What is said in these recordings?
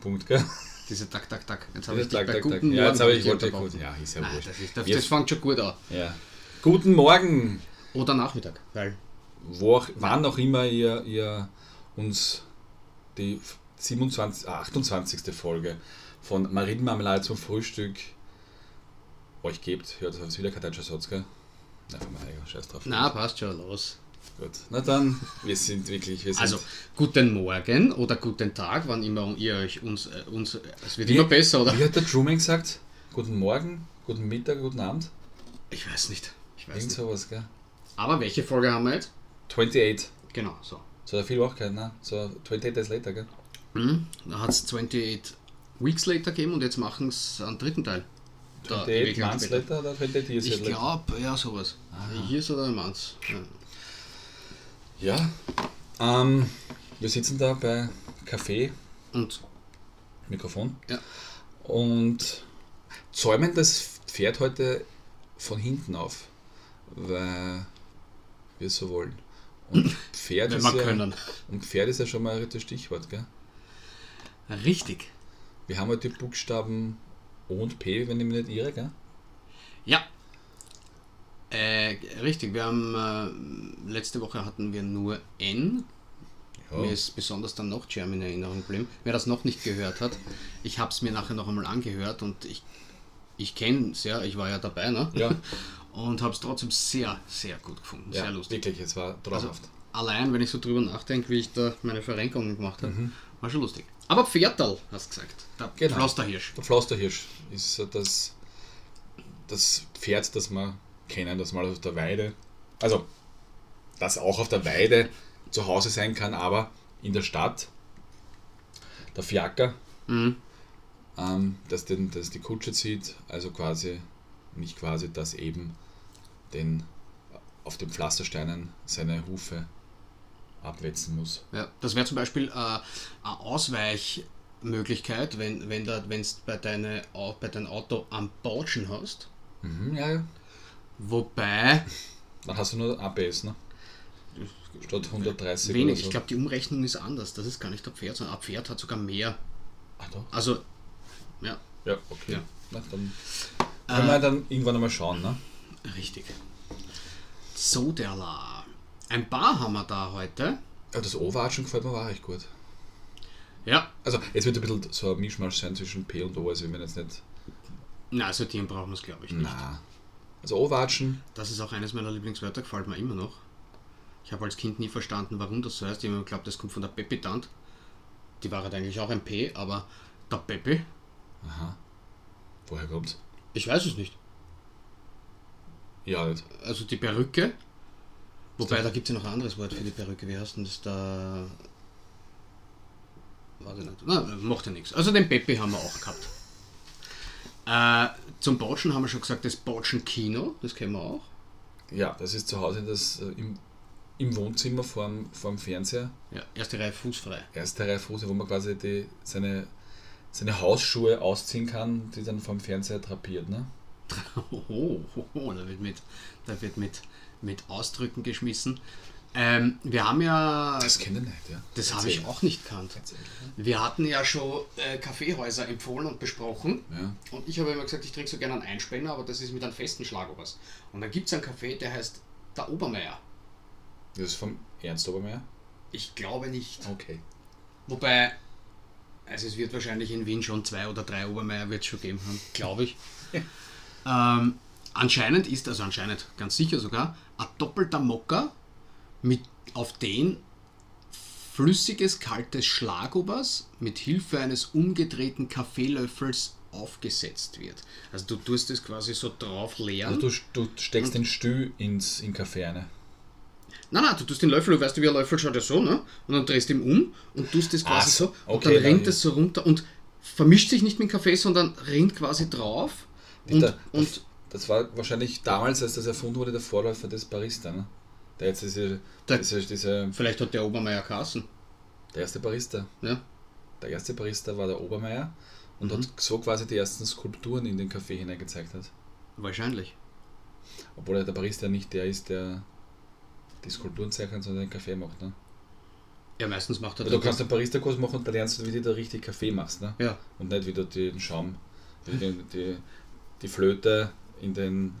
Punkt, gell? Diese Tak, Tak, Tak. Jetzt habe ich dich Tak, Tak, guten Tak. Morgen Ja, jetzt habe ich, wollte gut. Ja, ist ja Nein, wurscht. das, ist, das, das fängt schon gut an. Ja. Guten Morgen, Oder Nachmittag, weil wo auch, wann auch immer ihr, ihr uns die 27, ah, 28. Folge von Marienmarmelade zum Frühstück euch gebt. Hört das wieder kein deutscher Satz, gell? Von meiner Scheiß drauf. na passt schon los. Gut. Na dann, wir sind wirklich, wir sind. Also guten Morgen oder guten Tag, wann immer ihr euch uns, äh, uns es wird Wie- immer besser, oder? wie hat der Truman gesagt? Guten Morgen, guten Mittag, guten Abend? Ich weiß nicht. Ich weiß Irgend nicht. sowas, gell? Aber welche Folge haben wir jetzt? 28. Genau, so. So hat viel auch ne? So 28 Days later, gell? Mhm. Da hat es 28 Weeks later gegeben und jetzt machen es einen dritten Teil. Da, 28 ewig lang months später. later oder 28 years Ich glaube, ja, sowas. Hier ist oder Manns. Ja. Ja. Ähm, wir sitzen da bei Kaffee, Und Mikrofon. Ja. Und zäumen das Pferd heute von hinten auf, weil wir es so wollen. Und Pferd, ist ja, und Pferd ist ja schon mal das Stichwort, gell? Richtig. Wir haben halt die Buchstaben O und P, wenn ich mich nicht irre, gell? Ja. Äh, richtig, wir haben äh, letzte Woche hatten wir nur N. Mir ist besonders dann noch German in Erinnerung geblieben. Wer das noch nicht gehört hat, ich habe es mir nachher noch einmal angehört und ich, ich kenne es ja, ich war ja dabei, ne? Ja. Und habe es trotzdem sehr, sehr gut gefunden. ja, sehr lustig. wirklich, es war Also, traumhaft. allein, wenn ich so drüber nachdenke, wie ich da meine Verrenkungen gemacht habe, Mhm. war schon lustig. Aber Pferdal, hast du gesagt. Der Genau. Pflasterhirsch. Der Pflasterhirsch ist das, das Pferd, das wir kennen, das mal auf der Weide, also das auch auf der Weide zu Hause sein kann, aber in der Stadt. Der Fiaker, Mhm. ähm, das, den, das die Kutsche zieht, also quasi, nicht quasi, das eben den auf den Pflastersteinen seine Hufe abwetzen muss. Ja, das wäre zum Beispiel äh, eine Ausweichmöglichkeit, wenn wenn du bei, deine, bei deinem Auto am Bautschen hast. Mhm, ja, ja. Wobei, Dann hast du nur ABS, ne? Statt 130 wenig, so. ich glaube, die Umrechnung ist anders. Das ist gar nicht der Pferd, sondern ein Pferd hat sogar mehr. Ach doch. Also, ja, Ja, okay. Ja. Na, dann können wir dann irgendwann einmal schauen, ne? richtig. So, der La. Ein paar haben wir da heute. Ja, das O-Watschen gefällt mir auch recht gut. Ja, Also, jetzt wird ein bisschen so ein Mischmasch sein zwischen P und O, also wir werden jetzt nicht. na, sortieren brauchen wir es, glaube ich, nicht. Na. Also O-Watschen, Das ist auch eines meiner Lieblingswörter, gefällt mir immer noch. Ich habe als Kind nie verstanden, warum das so heißt. Ich habe immer geglaubt, das kommt von der Peppi-Tant. Die war halt eigentlich auch ein P, aber der Peppi, woher kommt's? ich weiß es nicht. Ja, nicht. Also die Perücke, wobei da gibt es ja noch ein anderes Wort für die Perücke. Wie heißt denn das da? Warte nicht. Na, macht ja nichts. Also den Peppi haben wir auch gehabt. Äh, zum Bautschen haben wir schon gesagt, das Bautschen Kino, das kennen wir auch. Ja, das ist zu Hause das, äh, im, im Wohnzimmer vorm, vorm Fernseher. Ja, erste Reihe fußfrei. Erste Reihe Fuße, wo man quasi die, seine, seine Hausschuhe ausziehen kann, die dann vom Fernseher drapiert, ne? Oho, oho, da wird mit, da wird mit, mit Ausdrücken geschmissen. Ähm, wir haben ja, Das kenne ich nicht, ja. das habe ich auch nicht gekannt. Erzähl, Wir hatten ja schon äh, Kaffeehäuser empfohlen und besprochen. Ja. Und ich habe immer gesagt, ich trinke so gerne einen Einspänner, aber das ist mit einem festen Schlagobers. Und dann gibt es einen Kaffee, der heißt der Obermeier. Das ist vom Ernst Obermeier? Ich glaube nicht. Okay. Wobei, also es wird wahrscheinlich in Wien schon zwei oder drei Obermeier wird schon geben haben, glaube ich. ähm, anscheinend ist, also anscheinend ganz sicher sogar, ein doppelter Mokka mit auf den flüssiges kaltes Schlagobers mit Hilfe eines umgedrehten Kaffeelöffels aufgesetzt wird. Also du tust es quasi so drauf leeren. Also du, du steckst den Stü ins in Kaffee rein. Nein, nein, du tust den Löffel, du weißt, wie ein Löffel schaut ja so, ne? Und dann drehst du ihn um und tust es quasi Ah, so. Und okay, dann rinnt dann- es so runter und vermischt sich nicht mit dem Kaffee, sondern rinnt quasi drauf. Und, Der- und Das war wahrscheinlich damals, als das erfunden wurde, der Vorläufer des Barista, ne? Der jetzt diese, Der- diese, diese vielleicht hat der Obermeier Kassen. der erste Barista. Ja? Der erste Barista war der Obermeier und Mhm. hat so quasi die ersten Skulpturen in den Kaffee hineingezeigt hat. Wahrscheinlich. Obwohl er der Barista nicht der ist, der die Skulpturen zeichnet, sondern den Kaffee macht, ne? Ja, meistens macht er Weil du kannst einen Barista-Kurs machen und da lernst du, wie du da richtig Kaffee machst. Ne? Ja. Und nicht, wie du den Schaum, die, die, die Flöte in den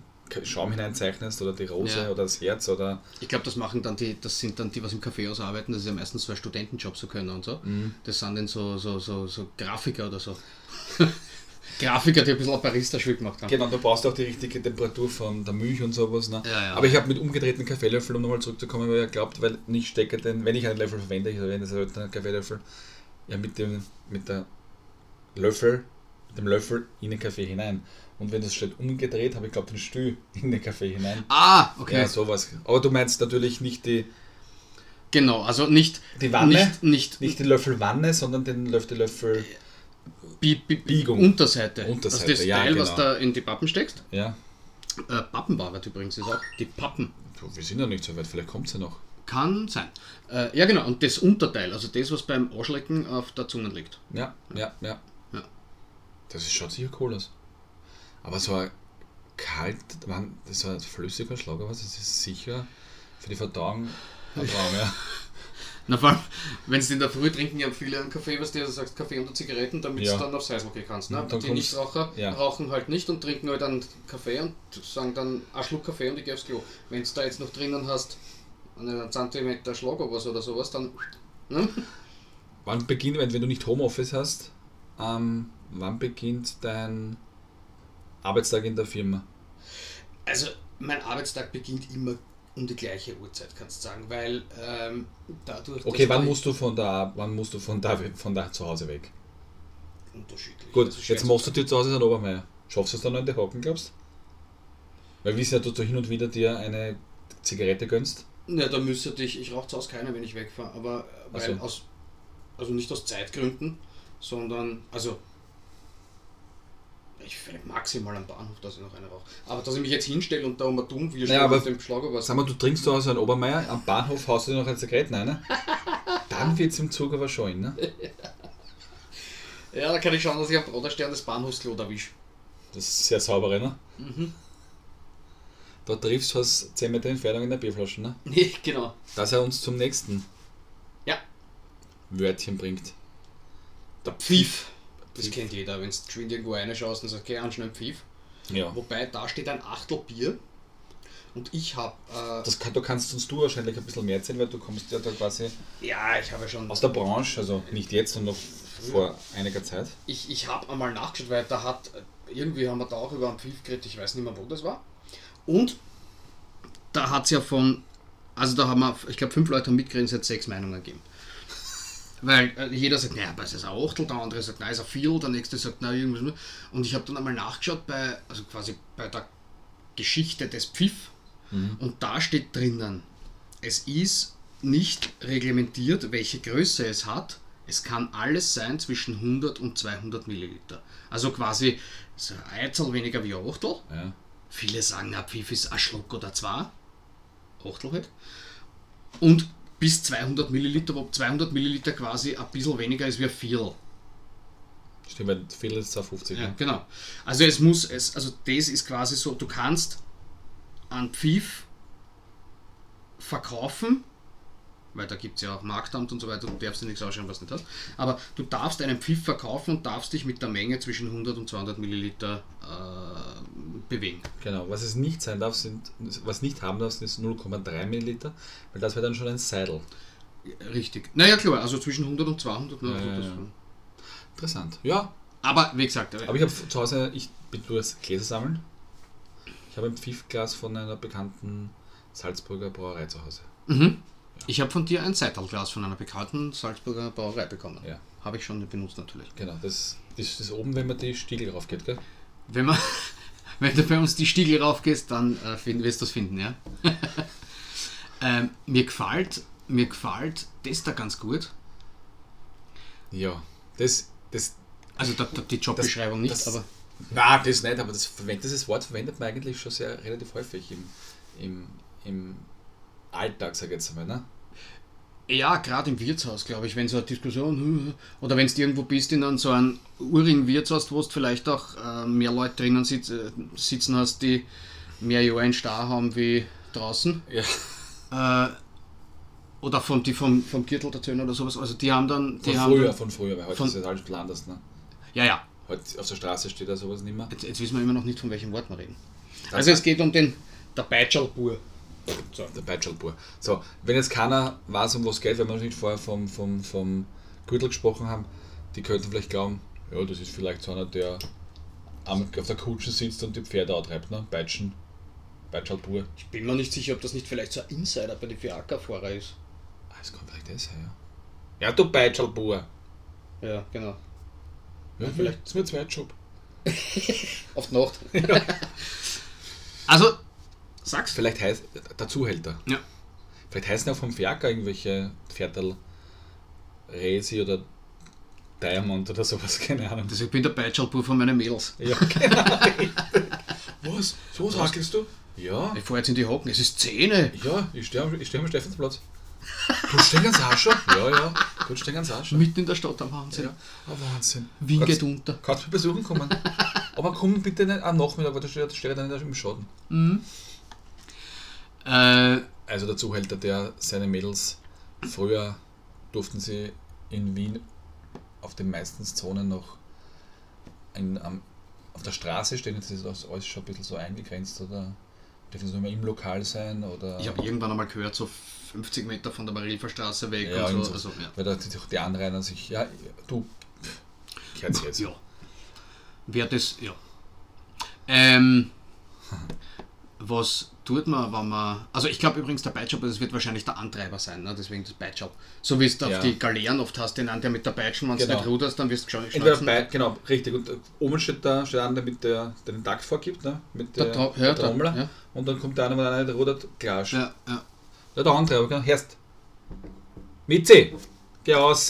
Schaum hineinzeichnest oder die Rose Ja. oder das Herz oder. Ich glaube, das machen dann die, das sind dann die, was im Kaffeehaus arbeiten, das ist ja meistens so ein Studentenjob so können und so. Mhm. Das sind dann so, so, so, so Grafiker oder so. Grafiker, die ein bisschen Barista-Schule gemacht haben. Genau, du brauchst auch die richtige Temperatur von der Milch und sowas. Ne? Ja, ja. Aber ich habe mit umgedrehten Kaffeelöffel, um nochmal zurückzukommen, weil ich glaubt, weil ich stecke den, wenn ich einen Löffel verwende, ich verwende selten einen Kaffeelöffel, ja mit dem mit der Löffel, mit dem Löffel in den Kaffee hinein. Und wenn das steht umgedreht, habe ich glaube den Stuhl in den Kaffee hinein. Ah, okay. Ja, sowas. Aber du meinst natürlich nicht die, Genau, also nicht die Wanne, nicht, nicht, nicht den Löffel Wanne, sondern den Löffel, Löffel Bi Bi Biegung. Unterseite. Unterseite, also das ja, Teil, was genau. da in die Pappen steckst. ja. Äh, Pappenbarbeit übrigens ist auch die Pappen. Wir sind ja nicht so weit, vielleicht kommt es ja noch. Kann sein. Äh, ja, genau. Und das Unterteil, also das, was beim Ausschlecken auf der Zunge liegt. Ja, ja, ja. Ja. Das ist, schaut sicher cool aus. Aber so ein kalt, man, das ist ein flüssiger Schlag, aber das ist sicher für die Verdauung ein Traum, ja. Na, vor allem, wenn sie in der Früh trinken, ja viele einen Kaffee, was du sagst, Kaffee unter Zigaretten, damit Ja. du dann aufs Eis gehen kannst. Ne? Die Nichtraucher ja. rauchen halt nicht und trinken halt einen Kaffee und sagen dann, ein Schluck Kaffee und ich gehe aufs Klo. Wenn du da jetzt noch drinnen hast, einen Zentimeter Schlagobers oder sowas, dann. Ne? Wann beginnt, wenn, wenn du nicht Homeoffice hast, ähm, wann beginnt dein Arbeitstag in der Firma? Also, mein Arbeitstag beginnt immer um die gleiche Uhrzeit, kannst du sagen, weil ähm, dadurch. Okay, wann musst du von da, wann musst du von da, von da zu Hause weg? Unterschiedlich. Gut, schwer jetzt machst du dir zu Hause einen Obermeier. Schaffst du es dann noch in die Hocken, glaubst du? Weil wir wissen ja, dass du hin und wieder dir eine Zigarette gönnst. Ja, da müsste ich, ich rauche zu Hause keine, wenn ich wegfahre, aber weil so. aus, also nicht aus Zeitgründen, sondern, also, ich vielleicht maximal am Bahnhof, dass ich noch eine rauche. Aber dass ich mich jetzt hinstelle und da um dumm wie Ja, aber- mit dem Schlager was. Sag mal, du trinkst zu Hause einen Obermeier, am Bahnhof haust du dir noch eine Zigarette rein, ne? Dann wird es im Zug aber schon, ne? Ja, da kann ich schauen, dass ich am Broderstern das Bahnhofsklo erwische. Das ist sehr sauber, ne? Mhm. Da triffst du aus 10 Meter Entfernung in der Bierflasche, ne? Nee, genau. Dass er uns zum nächsten Ja. Wörtchen bringt. Der Pfiff. Das kennt jeder, wenn du geschwind irgendwo reinschaust und sagst, okay, anschnell Pfiff. Ja. Wobei, da steht ein Achtel Bier und ich habe, äh, Das kann, du kannst uns du wahrscheinlich ein bisschen mehr erzählen, weil du kommst ja da quasi ja, ich habe schon aus der Branche, also nicht jetzt, sondern noch vor einiger Zeit. Ich, ich habe einmal nachgeschaut, weil da hat, irgendwie haben wir da auch über einen Pfiff geredet, ich weiß nicht mehr, wo das war. Und da hat es ja von, also da haben wir, ich glaube, fünf Leute haben mitgeredet, es hat sechs Meinungen gegeben. Weil äh, jeder sagt, naja, aber es ist ein Achtel, der andere sagt, nein, es ist ein Viertel, der nächste sagt, nein, irgendwas. mehr. Und ich habe dann einmal nachgeschaut bei, also quasi bei der Geschichte des Pfiff. Und da steht drinnen, es ist nicht reglementiert, welche Größe es hat. Es kann alles sein zwischen 100 und 200 Milliliter. Also quasi so ein Eizel weniger wie ein Achtel. Ja. Viele sagen, ein Pfiff ist ein Schluck oder zwei. Achtel halt. Und bis 200 Milliliter, wo 200 Milliliter quasi ein bisschen weniger ist wie ein Viertel. Stimmt, weil viel ist 250. Ja, ne? genau. Also es muss, es, also das ist quasi so, du kannst einen Pfiff verkaufen, weil da gibt es ja auch Marktamt und so weiter, du darfst dir nichts ausschauen, was du nicht hast. Aber du darfst einen Pfiff verkaufen und darfst dich mit der Menge zwischen 100 und 200 Milliliter äh, bewegen. Genau, was es nicht sein darf, sind, was nicht haben darf, ist 0,3 Milliliter, weil das wäre dann schon ein Seidel. Richtig. Naja, klar, also zwischen 100 und 200. Ne, Ja, ja, ja. Interessant. Ja, Aber wie gesagt, äh, aber ich habe zu Hause, ich bin nur das Gläser sammeln. Ich habe ein Pfiffglas von einer bekannten Salzburger Brauerei zu Hause. mhm. Ich habe von dir ein Seitalglas von einer bekannten Salzburger Brauerei bekommen. Ja. Habe ich schon benutzt natürlich. Genau, das, das ist oben, wenn man die Stiegel raufgeht, gell? Wenn, man, wenn du bei uns die Stiegel raufgehst, dann äh, find, wirst du es finden, ja. ähm, mir gefällt, mir gefällt das da ganz gut. Ja, das, das, Also da, da, die Jobbeschreibung nicht, das- aber na, das nicht, aber das, dieses Wort verwendet man eigentlich schon sehr relativ häufig im, im, im Alltag, sag ich jetzt einmal, ne? ja, gerade im Wirtshaus, glaube ich, wenn so eine Diskussion hm, oder wenn du irgendwo bist in einem so einem urigen Wirtshaus, wo du vielleicht auch äh, mehr Leute drinnen sitz, äh, sitzen hast, die mehr Jahre in Star haben wie draußen. Ja. Äh, Oder von, die vom, vom Gürtel der Zöhne oder sowas. Also die haben dann. Die Von haben früher, Dann, von früher, weil heute von- ist es alles bisschen anders. Ne? ja, ja. Heute auf der Straße steht da sowas nicht mehr. Jetzt, jetzt wissen wir immer noch nicht, von welchem Wort wir reden. Also es geht um den der Beitschalbur. So. Der Beitschalpur. So, wenn jetzt keiner weiß, um was es geht, weil wir noch nicht vorher vom, vom, vom Gürtel gesprochen haben, die könnten vielleicht glauben, ja, das ist vielleicht so einer, der am, auf der Kutsche sitzt und die Pferde antreibt, ne? Beitschen. Beitschalpur. Ich bin mir nicht sicher, ob das nicht vielleicht so ein Insider bei den Fiaker-Fahrer ist. Ah, das kann vielleicht das sein, ja. Ja, du Beitschalpur. Ja, genau. Ja, vielleicht ist mir Zweitjob. Auf die Nacht. also, sag's. Vielleicht heißt der Zuhälter. Ja. Vielleicht heißen auch vom Fiaker irgendwelche Pferdel Resi oder Diamond oder sowas, keine Ahnung. Also ich bin der Beitschalbur von meinen Mädels. Ja, genau. Was? So sagst du? Ja. Ich fahre jetzt in die Hocken. Es ist Zähne. Ja, ich stehe am, ich steh am Stephansplatz. Du stehst ganz schon? Ja, ja. Du stehst ganz schon. Mitten in der Stadt am Wahnsinn. Ja. Oh, Wahnsinn. Wien geht unter. Kannst mich besuchen kommen. Aber komm bitte nicht am Nachmittag, weil da steht, steht er dann nicht im Schaden. Äh, Also der Zuhälter, der seine Mädels früher durften sie in Wien auf den meisten Zonen noch in, am, auf der Straße stehen. Jetzt ist das alles schon ein bisschen so eingegrenzt oder dürfen sie nur mehr im Lokal sein oder. ich habe irgendwann einmal gehört, so 50 Meter von der Marilfer Straße weg Ja, und so. so. Also, ja. Weil da die, die Anrainer sich, ja, du, kehrt jetzt. ja. Wer das, ja. Ähm, was tut man, wenn man. Also, ich glaube übrigens, der Beitschab, das wird wahrscheinlich der Antreiber sein, ne? deswegen das Beitschab. So wie es auf Ja. die Galeeren oft hast, den an, der mit der Peitschen, wenn du Genau. nicht ruderst, dann wirst du bei, genau, richtig. Und äh, oben steht da, steht einer, mit der, der den Takt vorgibt, ne? mit Der der, der ja, der- Trommel. ja. Und dann kommt der eine, einer nicht rudert, Klatsch. Ja, ja. Ja, der andere, gell? Hörst. Mitzi, geh raus.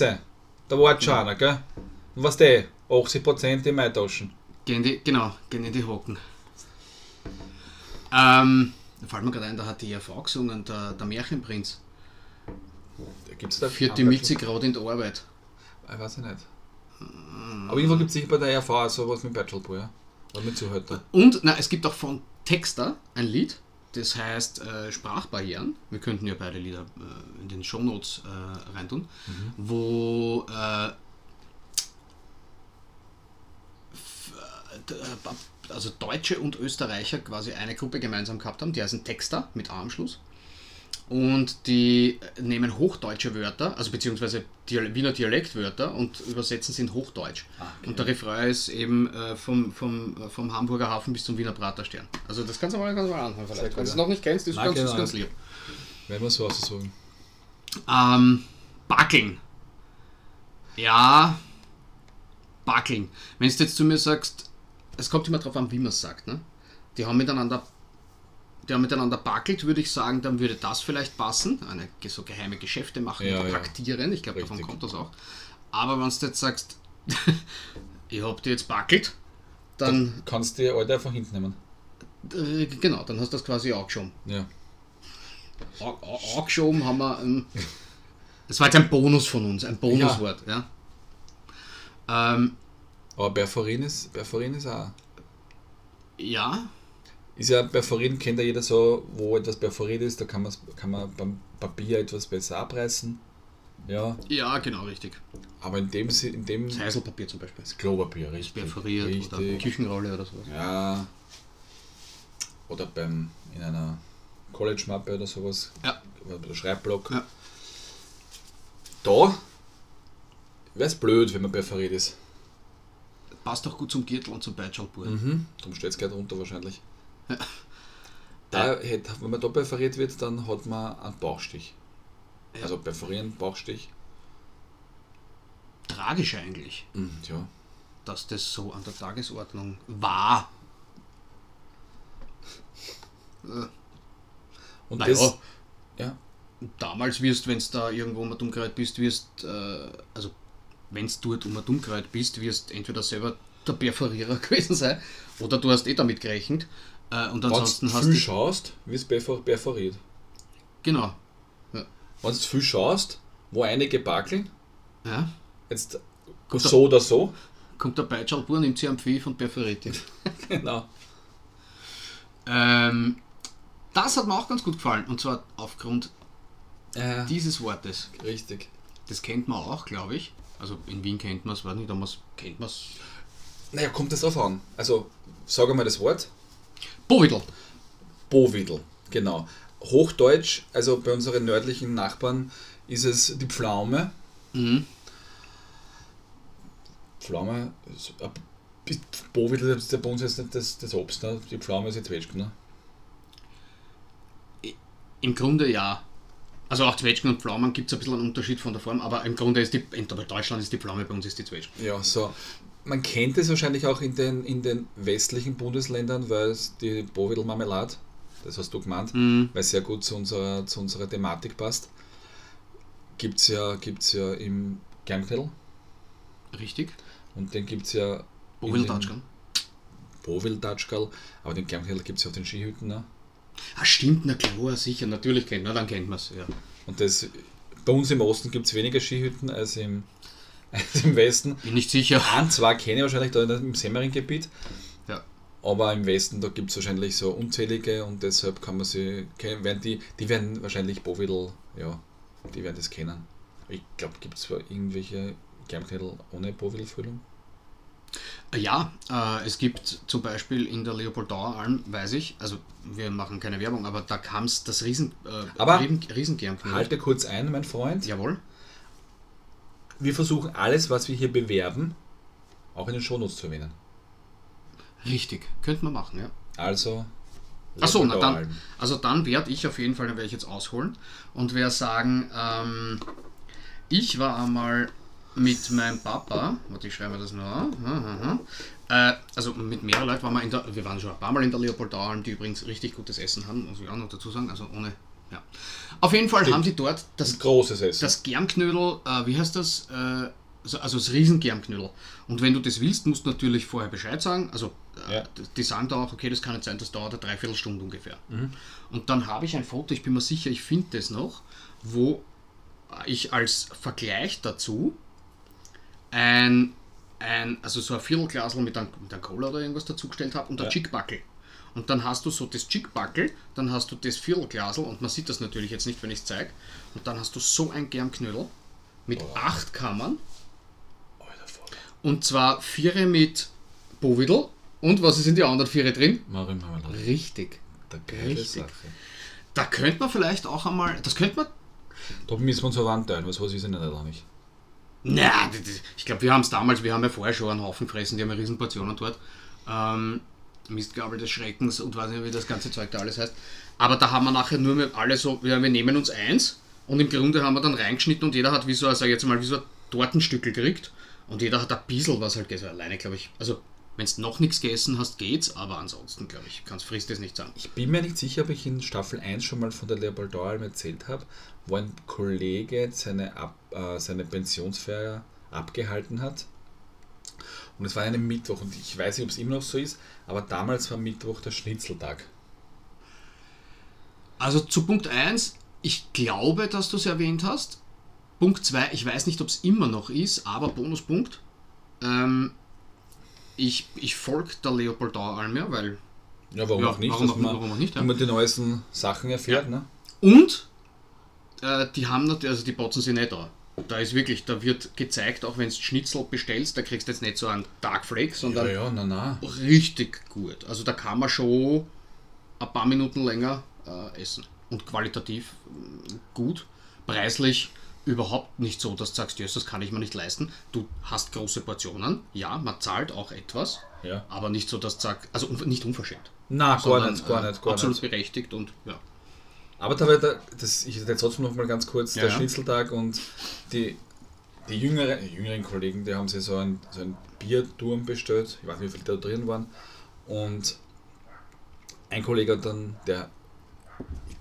Da war schon einer, gell? Und was der? 80% in meine Taschen. Gehen die, genau, gehen in die Hocken. Ähm, da fällt mir gerade ein, da hat die ERV gesungen, der, der Märchenprinz. Da gibt's da Führt die andere- Mitzi gerade in die Arbeit. Ich weiß ich nicht. Aber irgendwo gibt es sicher bei der RV auch sowas mit Bachelor, ja? Oder mit Zuhälter. Und na, es gibt auch von Texter ein Lied, das heißt äh, Sprachbarrieren. Wir könnten ja beide Lieder äh, in den Shownotes äh, reintun, wo äh, äh, äh, also Deutsche und Österreicher quasi eine Gruppe gemeinsam gehabt haben, die heißen Texter mit A am Schluss. Und die nehmen hochdeutsche Wörter, also beziehungsweise Dial Wiener Dialektwörter und übersetzen sie in Hochdeutsch. Und der Refrain ist eben äh, vom, vom, äh, vom Hamburger Hafen bis zum Wiener Praterstern. Also das kannst du mal ganz mal anhören Sehr vielleicht. Wenn du es noch nicht kennst, ist Nein, ganz, genau. ganz lieb. Wenn wir so aussuchen. Ähm, Backeln. Ja, Backeln. Wenn du jetzt zu mir sagst, es kommt immer darauf an, wie man es sagt. Ne? Die haben miteinander die haben miteinander backelt, würde ich sagen, dann würde das vielleicht passen. Eine so geheime Geschäfte machen Ja, oder ja. paktieren. Ich glaube, davon kommt das auch. Aber wenn du jetzt sagst, ich hab die jetzt backelt, dann, Kannst du die alte einfach hinten nehmen. äh, genau, dann hast du das quasi auch schon. Ja. Angeschoben haben wir. Ähm, das war jetzt ein Bonus von uns, ein Bonuswort. Ja. Ähm, Aber Perforin ist, Perforin ist auch. ja, Ist ja Perforin, kennt ja jeder so, wo etwas perforiert ist, da kann, kann man beim Papier etwas besser abreißen. Ja, ja, genau, richtig. aber in dem, in dem Das Heißelpapier zum Beispiel. das Klopapier, richtig. Perforiert oder richtig. Küchenrolle oder sowas. Ja. Oder beim, in einer College-Mappe oder sowas. Ja. Oder Schreibblock. Ja. Da wäre es blöd, wenn man perforiert ist. Passt auch gut zum Gürtel und zum Beitschalbur. Mhm. Darum steht es gleich drunter wahrscheinlich. Da hätte, wenn man da perforiert wird, dann hat man einen Bauchstich. Ja. Also perforieren, Bauchstich. Tragisch eigentlich, Mhm, ja. dass das so an der Tagesordnung war. Und Naja, das, ja, damals wirst, wenn du da irgendwo ein Dummkreuz bist, wirst, äh, also wenn du dort um ein Dummkreuz bist, wirst entweder selber der Perforierer gewesen sein oder du hast eh damit gerechnet. Äh, und wenn ansonsten du hast viel du. schaust, wirst du perfor- perforiert. Genau. Wenn du viel schaust, wo einige backeln, Ja. jetzt Gut, so oder so, Kommt der Beitschalbur, nimmt sie am Pfiff und perforiert ihn. genau. Ähm, das hat mir auch ganz gut gefallen. Und zwar aufgrund Ja, dieses Wortes. richtig. Das kennt man auch, glaube ich. Also in Wien kennt man es, weiß nicht, damals kennt man es. Naja, kommt das drauf an. Also, sag mal das Wort. Bovidel. Bovidel, genau. Hochdeutsch, also bei unseren nördlichen Nachbarn ist es die Pflaume. Mhm. Pflaume, Bovidel ist bei uns jetzt nicht das, das Obst, ne? die Pflaume ist jetzt Zwetschgen. Ne? Im Grunde ja. Also auch Zwetschgen und Pflaumen gibt es ein bisschen einen Unterschied von der Form, aber im Grunde ist die, in Deutschland ist die Pflaume, bei uns ist die Zwetschgen. Ja, so. Man kennt es wahrscheinlich auch in den, in den westlichen Bundesländern, weil es die Bovidel-Marmelade, das hast du gemeint, Mhm. weil es sehr gut zu unserer, zu unserer Thematik passt, gibt es ja, gibt's ja im Germknödel Richtig? und den gibt es ja Bovidel in den- Tatschkan. Bovidel-Tatschkal, aber den Germknödel gibt es ja auf den Skihütten. Ne? Ah, stimmt, na klar, sicher, natürlich kennt man, dann kennt man es, ja. Und das, bei uns im Osten gibt es weniger Skihütten als im, als im Westen. Bin nicht sicher. Ein, zwei kenne ich wahrscheinlich da im Semmering-Gebiet. Ja. Aber im Westen, da gibt es wahrscheinlich so unzählige und deshalb kann man sie, ke- werden die, die werden wahrscheinlich Bovidel, ja, die werden das kennen. Ich glaube, gibt es irgendwelche Germknödel ohne Bovidel-Füllung? Ja, äh, es gibt zum Beispiel in der Leopoldauer Alm, weiß ich, also wir machen keine Werbung, aber da kam es das Riesen, äh, Aber- Riesen, Riesengermknödel. Halte kurz ein, mein Freund. Jawohl. Wir versuchen alles, was wir hier bewerben, auch in den Shownotes zu erwähnen. Richtig, könnte man machen, ja. Also, Achso, na dann, Alm. also dann werde ich auf jeden Fall, dann werde ich jetzt ausholen und werde sagen, ähm, ich war einmal mit meinem Papa, warte, ich schreibe mir das noch, aha. Äh, also mit mehreren Leuten waren wir in der, wir waren schon ein paar Mal in der Leopoldauer Alm, die übrigens richtig gutes Essen haben, muss ich auch noch dazu sagen, also ohne, ja. Auf jeden Fall Stimmt. haben sie dort das großes Essen. das Germknödel, äh, wie heißt das? Äh, so- also das Riesengermknödel. Und wenn du das willst, musst du natürlich vorher Bescheid sagen. Also äh, Ja. die sagen da auch, okay, das kann nicht sein, das dauert eine Dreiviertelstunde ungefähr. Mhm. Und dann habe ich ein Foto, ich bin mir sicher, ich finde das noch, wo ich als Vergleich dazu ein, ein also so ein Viertelglasel mit einem, mit einem Cola oder irgendwas dazugestellt habe und ein Ja. Chickbackel. Und dann hast du so das Chickbackel, dann hast du das Viertelglasel und man sieht das natürlich jetzt nicht, wenn ich es zeige. Und dann hast du so ein Germknödel mit acht Kammern und zwar vier mit Bovidel und was ist in die anderen vier drin? Richtig. Richtig. Sache. Da könnte man vielleicht auch einmal, das könnte man Da müssen wir uns eine Wand teilen, was weiß ich nicht auch nicht. Na, ich glaube, wir haben es damals, wir haben ja vorher schon einen Haufen gefressen, die haben ja riesen Portionen dort. Ähm, Mistgabel des Schreckens und weiß nicht, wie das ganze Zeug da alles heißt. Aber da haben wir nachher nur mit alle so, wir nehmen uns eins und im Grunde haben wir dann reingeschnitten und jeder hat wie so, ich jetzt mal, wie so ein Tortenstückel gekriegt und jeder hat ein bisschen was halt gegessen. Alleine, glaube ich, also wenn du noch nichts gegessen hast, geht's, aber ansonsten, glaube ich, kannst frisst es nicht sagen. Ich bin mir nicht sicher, ob ich in Staffel 1 schon mal von der Leopoldauer erzählt habe, wo ein Kollege seine, Ab, äh, seine Pensionsfeier abgehalten hat. Und es war einem Mittwoch und ich weiß nicht, ob es immer noch so ist, aber damals war Mittwoch der Schnitzeltag. Also zu Punkt 1, ich glaube, dass du es erwähnt hast. Punkt 2, ich weiß nicht, ob es immer noch ist, aber Bonuspunkt. Ähm, ich ich folge der Leopoldauer Alm, ja, weil. Ja, warum Ja, auch nicht, warum dass auch- man warum auch nicht, ja. immer die neuesten Sachen erfährt. Ne? Und äh, die haben natürlich, also die botzen sie nicht da. Da ist wirklich, da wird gezeigt, auch wenn du Schnitzel bestellst, da kriegst du jetzt nicht so einen Dark Flake, sondern Ja, ja, na, na. richtig gut. Also da kann man schon ein paar Minuten länger äh, essen. Und qualitativ mh, gut. Preislich überhaupt nicht so, dass du sagst, das kann ich mir nicht leisten. Du hast große Portionen, ja, man zahlt auch etwas, Ja. aber nicht so, dass du sagst, also nicht unverschämt. Na, gar nicht, gar äh, nicht, gar absolut nicht. berechtigt und ja. Aber da war der, das, ich erzähle trotzdem noch mal ganz kurz, Ja, der ja. Schnitzeltag und die, die jüngere, jüngeren Kollegen, die haben sich so einen, so einen Bierturm bestellt, ich weiß nicht, wie viele da drin waren, und ein Kollege hat dann, der,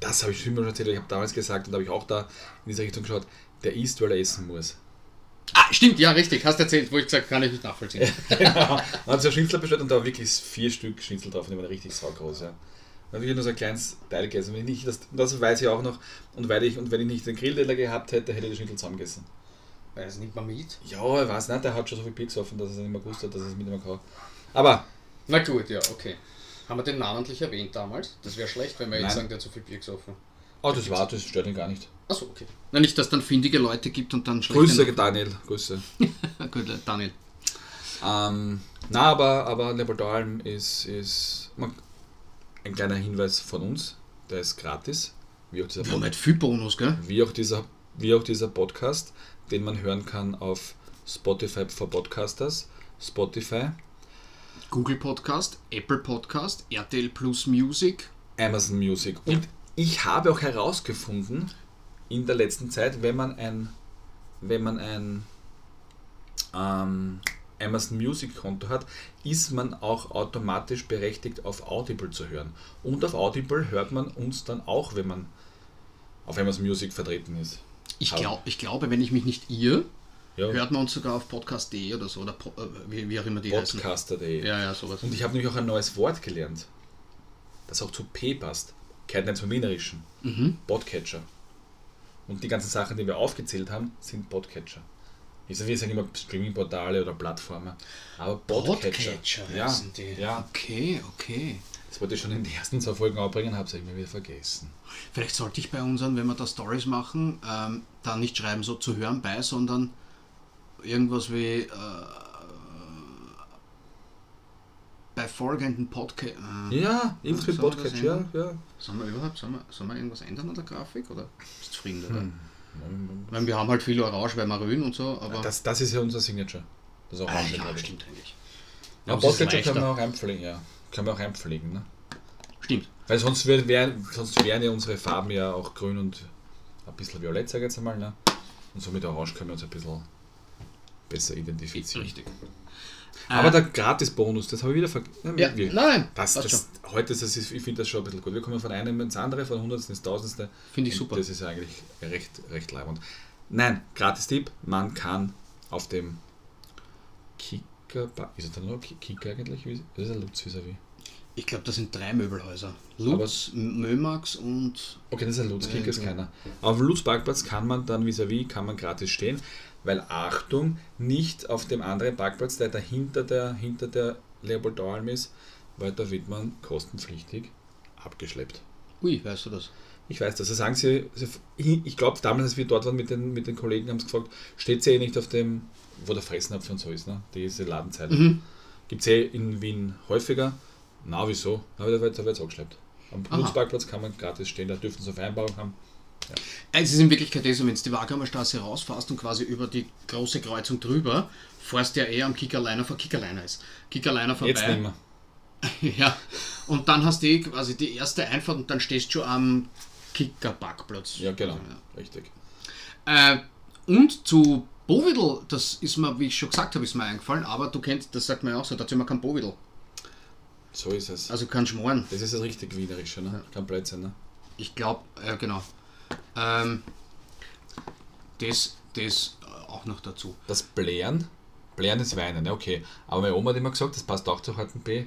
das habe ich schon immer erzählt, ich habe damals gesagt und da habe ich auch da in diese Richtung geschaut, der isst, weil er essen muss. Ah, stimmt, ja, richtig, hast erzählt, wo ich gesagt kann ich nicht nachvollziehen. genau. Dann hat sich ein Schnitzel bestellt und da war wirklich vier Stück Schnitzel drauf und die waren richtig saugroß. Ja. Dann habe ich nur so ein kleines Teil gegessen. Wenn ich nicht, das, das weiß ich auch noch. Und, weil ich, und wenn ich nicht den Grillteller gehabt hätte, hätte ich den Schnitzel zusammengegessen. Weiß nicht mal mit. Ja, ich weiß nicht, der hat schon so viel Bier gesoffen, dass er nicht mehr gewusst hat, dass er es mit ihm kann. Aber, Na gut, ja, okay. Haben wir den namentlich erwähnt damals? Das wäre schlecht, wenn wir jetzt Nein. sagen, der hat zu viel Bier gesoffen. Oh, das war, das stört ihn gar nicht. Achso, okay. Na, nicht, dass es dann findige Leute gibt und dann Grüße, Daniel. Grüße. Gut, Daniel. Ähm, na, aber, aber Leopoldalm ist, ist man, ein kleiner Hinweis von uns. Der ist gratis. Wie auch dieser, Wir haben halt viel Bonus, gell? wie auch dieser, wie auch dieser Podcast, den man hören kann auf Spotify for Podcasters. Spotify, Google Podcast, Apple Podcast, RTL Plus Music. Amazon Music. Und ich habe auch herausgefunden in der letzten Zeit, wenn man ein, wenn man ein ähm, Amazon Music Konto hat, ist man auch automatisch berechtigt, auf Audible zu hören. Und auf Audible hört man uns dann auch, wenn man auf Amazon Music vertreten ist. Ich, glaub, ich glaube, wenn ich mich nicht irre, Ja, hört man uns sogar auf podcast.de oder so, oder po, äh, wie, wie auch immer die. Podcaster.de. Ja, ja, sowas. Und ich habe nämlich auch ein neues Wort gelernt, das auch zu P passt. Gehört nicht zum Wienerischen. Mhm. Podcatcher. Und die ganzen Sachen, die wir aufgezählt haben, sind Podcatcher. Ich sage, wir sagen immer Streaming-Portale oder Plattformen. Aber Podcatcher. ja, heißen die. ja, Okay, okay. das wollte ich schon in den ersten zwei Folgen aufbringen, habe es irgendwie wieder vergessen. Vielleicht sollte ich bei unseren, wenn wir da Stories machen, ähm, da nicht schreiben so zu hören bei, sondern irgendwas wie äh, bei folgenden Podcast. Äh, Ja, irgendwas mit Podcatcher, ja. ja. Sollen wir überhaupt, sollen wir, sollen wir irgendwas ändern an der Grafik oder bist du zufrieden? Oder? Hm. Weil wir haben halt viel Orange bei Marün und so, aber. Das, das ist ja unser Signature. Das ah, Orange, ja, glaube ich. stimmt eigentlich. Ja, aber es ist Podcatcher können wir auch einpflegen, ja. Können wir auch einpflegen, ne? Stimmt. Weil sonst, wär, wär, sonst wären ja unsere Farben ja auch grün und ein bisschen violett, sage ich jetzt einmal. Ne? Und so mit Orange können wir uns ein bisschen besser identifizieren. Richtig. Aber Äh, der Gratis-Bonus, das habe ich wieder vergessen. ja, nein, das, das, heute ist das, ich finde das schon ein bisschen gut. Wir kommen von einem ins andere, von Hundertsten ins Tausendste. Finde ich super. Das ist eigentlich recht, recht leibend. Nein, Gratis-Tipp, man kann auf dem Kicker, ist es dann nur Ki- Kicker eigentlich? Das ist ein Lutz vis wie. Ich glaube, das sind drei Möbelhäuser. Lutz, Mömax und. Okay, das ist ein Lutz, Kicker ist keiner. Auf dem Lutz-Parkplatz kann man dann vis-à-vis, kann man gratis stehen, weil Achtung, nicht auf dem anderen Parkplatz, der dahinter der, hinter der Leopoldalm ist, weil da wird man kostenpflichtig abgeschleppt. Ui, weißt du das? Ich weiß das. Also sagen Sie, Sie- ich glaube, damals, als wir dort waren mit den, mit den Kollegen, haben sie gefragt, steht sie eh nicht auf dem, wo der Fressnapf und so ist, ne? diese Ladenzeile. Mhm. Gibt es eh in Wien häufiger? Na, wieso? Na, da wird es angeschleppt. Am Aha. Lutzparkplatz kann man gratis stehen, da dürften sie eine Vereinbarung haben. Es ist in Wirklichkeit eh so, wenn du die Wagramer Straße rausfährst und quasi über die große Kreuzung drüber, fährst du ja eher am Kickerliner vor Kickerliner ist. Kickerliner vorbei. Jetzt nicht mehr. Ja. Und dann hast du eh quasi die erste Einfahrt und dann stehst du schon am Kickerparkplatz. Ja, genau. Ja. Richtig. Äh, und zu Bovidl, das ist mir, wie ich schon gesagt habe, ist mir eingefallen, aber du kennst, das sagt man ja auch so, dazu immer kein Bovidl. So ist es. Also kein Schmoren. Das ist das richtig Wienerische, ne? Kein Blödsinn, ne? Ich glaube, äh, genau. Ähm, das, das äh, auch noch dazu. Das Blären, Blären ist Weinen, ne? Okay. Aber meine Oma hat immer gesagt, das passt auch zu harten B.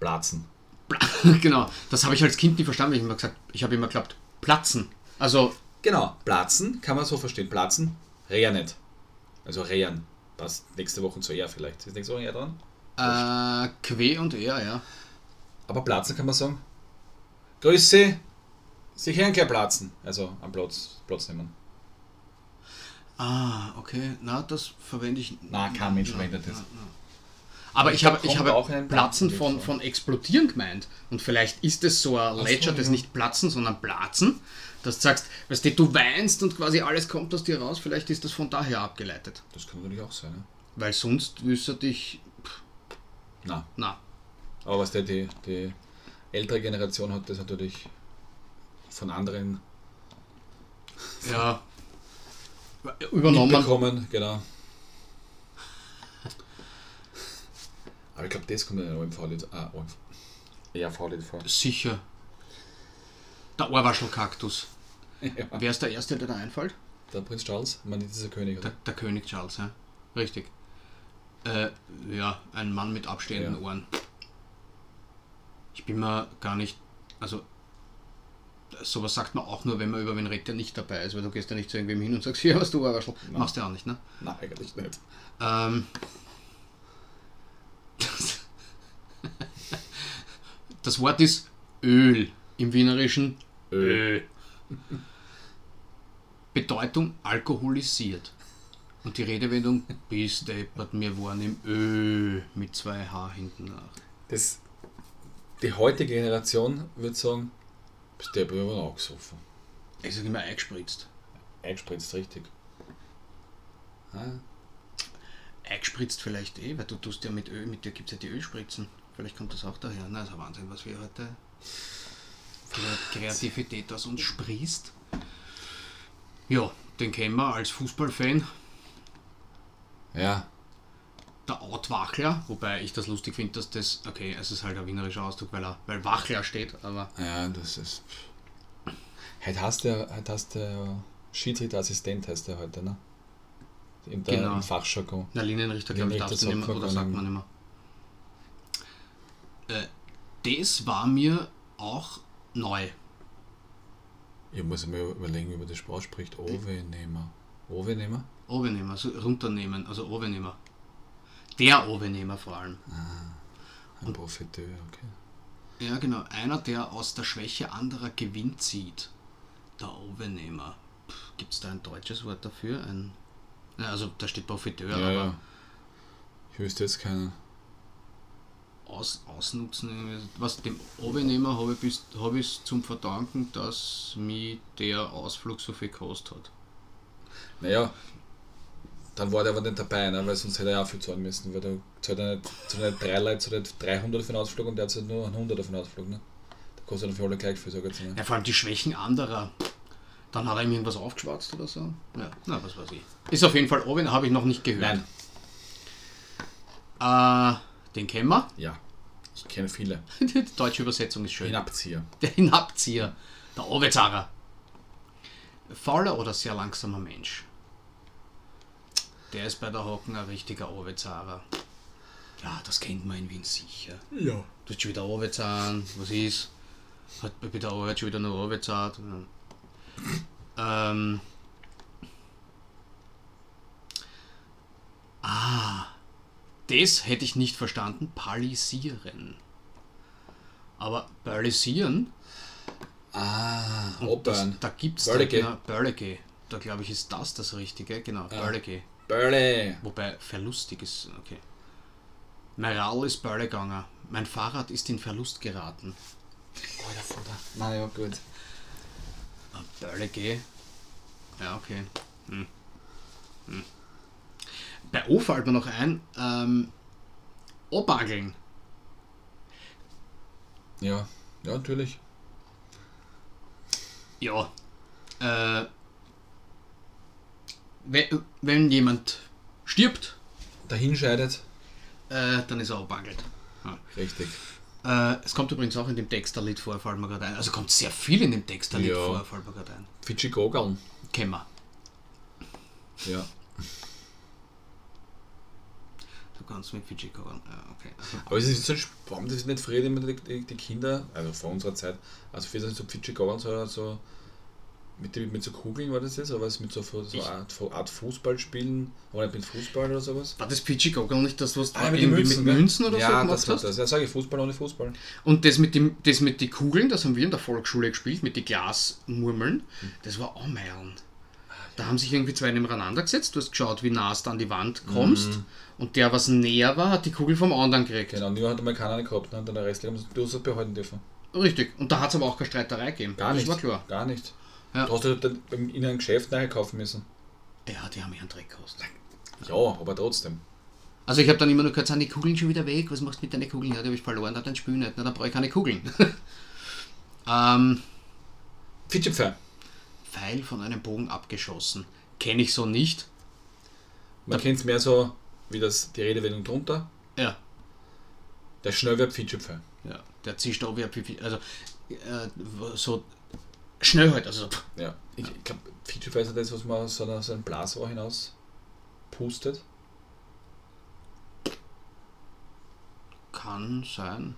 Platzen. genau, das habe ich als Kind nie verstanden. Ich habe immer gesagt, ich habe immer geglaubt, platzen. Also, Genau, Platzen kann man so verstehen. Platzen, Reher nicht. Also Rehren. Passt nächste Woche zu eher vielleicht. Ist nächste Woche eher dran? äh, Que und er, ja. Aber Platzen kann man sagen. Grüße, Können gleich platzen. Also am Platz, Platz nehmen. Ah, okay. Na, das verwende ich. Na, kein Mensch verwendet das. Aber ich habe, ich habe auch ein Platzen von, von explodieren gemeint. Und vielleicht ist es so ein Ledger, das nicht platzen, sondern platzen. Dass du sagst, weißt du, du weinst und quasi alles kommt aus dir raus. Vielleicht ist das von daher abgeleitet. Das kann natürlich auch sein. Ne? Weil sonst wüsste dich. Na, Na, aber was der, die, die ältere Generation hat das natürlich von anderen ja. Übernommen. mitbekommen, genau. Aber ich glaube, das kommt in einem OMV-Lied. Ah, OMV. Vor. Sicher. Der Ohrwaschelkaktus. Ja. Wer ist der Erste, der da einfällt? Der Prinz Charles, man nennt dieser König, oder? Der, der König Charles, ja. Richtig. Äh, ja, ein Mann mit abstehenden Ja. Ohren. Ich bin mir gar nicht. Also, sowas sagt man auch nur, wenn man über wen redet, der nicht dabei ist, weil du gehst ja nicht zu irgendwem hin und sagst, hier hast du Ohrwaschel. Machst du ja auch nicht, ne? Nein, eigentlich nicht. Ähm, das, das Wort ist Öl. Im Wienerischen Öl. Bedeutung alkoholisiert. Und die Redewendung bis deppert, mir waren im Ö mit zwei H hinten nach. Das, die heutige Generation würde sagen, bis der waren auch gesoffen. Ich sage immer eingespritzt. Eingespritzt, richtig. Ah, Eingespritzt vielleicht eh, weil du tust ja mit Öl, mit dir gibt es ja die Ölspritzen. Vielleicht kommt das auch daher. Na, ist ein Wahnsinn, was wir heute für Kreativität aus uns sprießt. Ja, den kennen wir als Fußballfan. ja, Der Outwachler, wobei ich das lustig finde, dass das, okay, es ist halt ein wienerischer Ausdruck, weil er, weil Wachler steht, aber ja, das ist. Heute hast der, heute hast der Schiedsrichterassistent heißt der heute, ne? In der, Genau. Im Fachjargon. na, Linienrichter, glaube ich, darfst du nicht mehr, oder sagt man nicht mehr. Äh, das war mir auch neu. Ich muss mir überlegen, wie man das ausspricht. Ovenehmer. Ovenehmer? Obenehmer, so runternehmen, also Obenehmer. Der Obenehmer vor allem. Ein Profiteur, okay. Ja, genau. Einer, der aus der Schwäche anderer Gewinn zieht. Der Obenehmer. Gibt es da ein deutsches Wort dafür? Ein, also da steht Profiteur, Ja, aber ja. Ich wüsste jetzt keinen. aus, ausnutzen. Was dem Obenehmer habe ich es zum Verdanken, dass mich der Ausflug so viel gekostet hat. Naja, dann war der aber nicht dabei, ne? weil sonst hätte er auch viel zahlen müssen. Weil da zahlt er nicht, zahlt nicht drei Leute, zahlt er 300 für den Ausflug und der zahlt nur 100 für den Ausflug. Ne? Da kostet er für alle gleich viel, sag ich jetzt mal. Ja, vor allem die Schwächen anderer. Dann hat er ihm irgendwas aufgeschwatzt oder so. Ja, na, was weiß ich. Ist auf jeden Fall Oben, habe ich noch nicht gehört. Nein, Äh, den kennen wir. ja. Ich kenne viele. Die deutsche Übersetzung ist schön. Hinabzieher. Der Hinabzieher. Der Ovezahrer. Fauler oder sehr langsamer Mensch. Der ist bei der Hocken ein richtiger Ovezahrer. Ja, das kennt man in Wien sicher. Ja. Du hast schon wieder Ovezahn, was ist? Hat bei der Arbeit schon wieder noch Ovezahn. Ja. Ähm. Ah, das hätte ich nicht verstanden. Palisieren. Aber palisieren, Ah, das, Opern. da gibt es da, Börlege. genau. Da glaube ich, ist das das Richtige. Genau, Ja. Börlege. Börle. Wobei verlustig ist, okay. Mein Rall ist Börle gegangen. Mein Fahrrad ist in Verlust geraten. Alter Vater. Na ja, gut. Ah, Börlege. Ja, okay. Hm. Hm. Bei O fällt mir noch ein, ähm, Obageln. Ja, ja, natürlich. Ja. Äh, wenn, wenn jemand stirbt, Dahinscheidet. äh, dann ist er obagelt. Richtig. Äh, es kommt übrigens auch in dem Texterlied vor, fällt mir gerade ein. Also kommt sehr viel in dem Texterlied Ja. vor, fällt mir gerade ein. Fidschi. Kennen wir. Ja. Du kannst mit Fiji kommen. Ja, okay. Aber es ist so warum das nicht früher die, die, Kinder, also vor unserer Zeit, also für so Fidschi Gogeln, so, so mit, mit so Kugeln war das jetzt, oder was mit so, so Ich- Art, Art Fußball spielen, aber nicht mit Fußball oder sowas? war das Fiji Goggle nicht das, was du Ah, mit, den mit? Münzen oder so ja, gemacht das war hast? das. Ja, sage ich Fußball ohne Fußball. Und das mit, dem, das mit den Kugeln, das haben wir in der Volksschule gespielt, mit den Glasmurmeln, das war auch meilen. Da haben sich irgendwie zwei nebeneinander gesetzt, du hast geschaut, wie nah du an die Wand kommst und der, was näher war, hat die Kugel vom anderen gekriegt. Genau, nur hat einmal keiner gehabt, ne? und dann der Rest du hast es behalten dürfen. Richtig, und da hat es aber auch keine Streiterei gegeben. Gar das nicht. war klar. Gar nicht. Ja. Du hast ja dann in einem Geschäft nachher kaufen müssen. Ja, die haben mich einen Dreck gekostet. Ja, aber trotzdem. Also ich habe dann immer nur gesagt, sind die Kugeln schon wieder weg? Was machst du mit deinen Kugeln? Ja, die habe ich verloren, dann spiel nicht. Na, dann brauche ich keine Kugeln. ähm, Fidschi-Pfeil. Pfeil von einem Bogen abgeschossen. Kenne ich so nicht. Man kennt es mehr so wie das, die Redewendung drunter. Ja, Der Schnellverb Fidschi-Pfeil. ja. Der zischt auch wie. Also, äh, so schnell halt. Also, Ja. Ich, ich glaube, Fidschi-Pfeil ist das, was man aus so, so einem Blasrohr hinaus pustet. kann sein.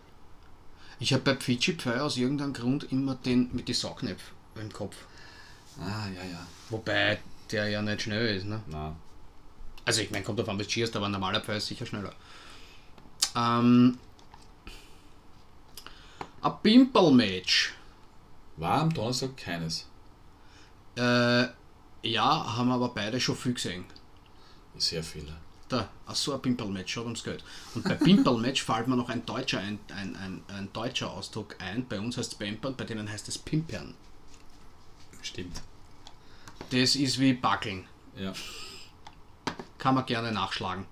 Ich habe bei Fidschi Pfeil aus irgendeinem Grund immer den mit die Saugnäpf im Kopf. Ah, ja, ja. Wobei der ja nicht schnell ist. Ne? Na. Also ich meine, kommt auf an, was schierst, aber ein normaler Pfeil ist sicher schneller. Ähm, ein Pimpel-Match. War am Donnerstag keines. Äh, ja, haben aber beide schon viel gesehen. Sehr viele. Da, ach so ein Pimple-Match, schaut ums Geld. Und bei Pimple-Match fällt mir noch ein deutscher, ein, ein, ein, ein deutscher Ausdruck ein. Bei uns heißt es Pampern, bei denen heißt es Pimpern. Stimmt. Das ist wie Backeln. Ja. Kann man gerne nachschlagen.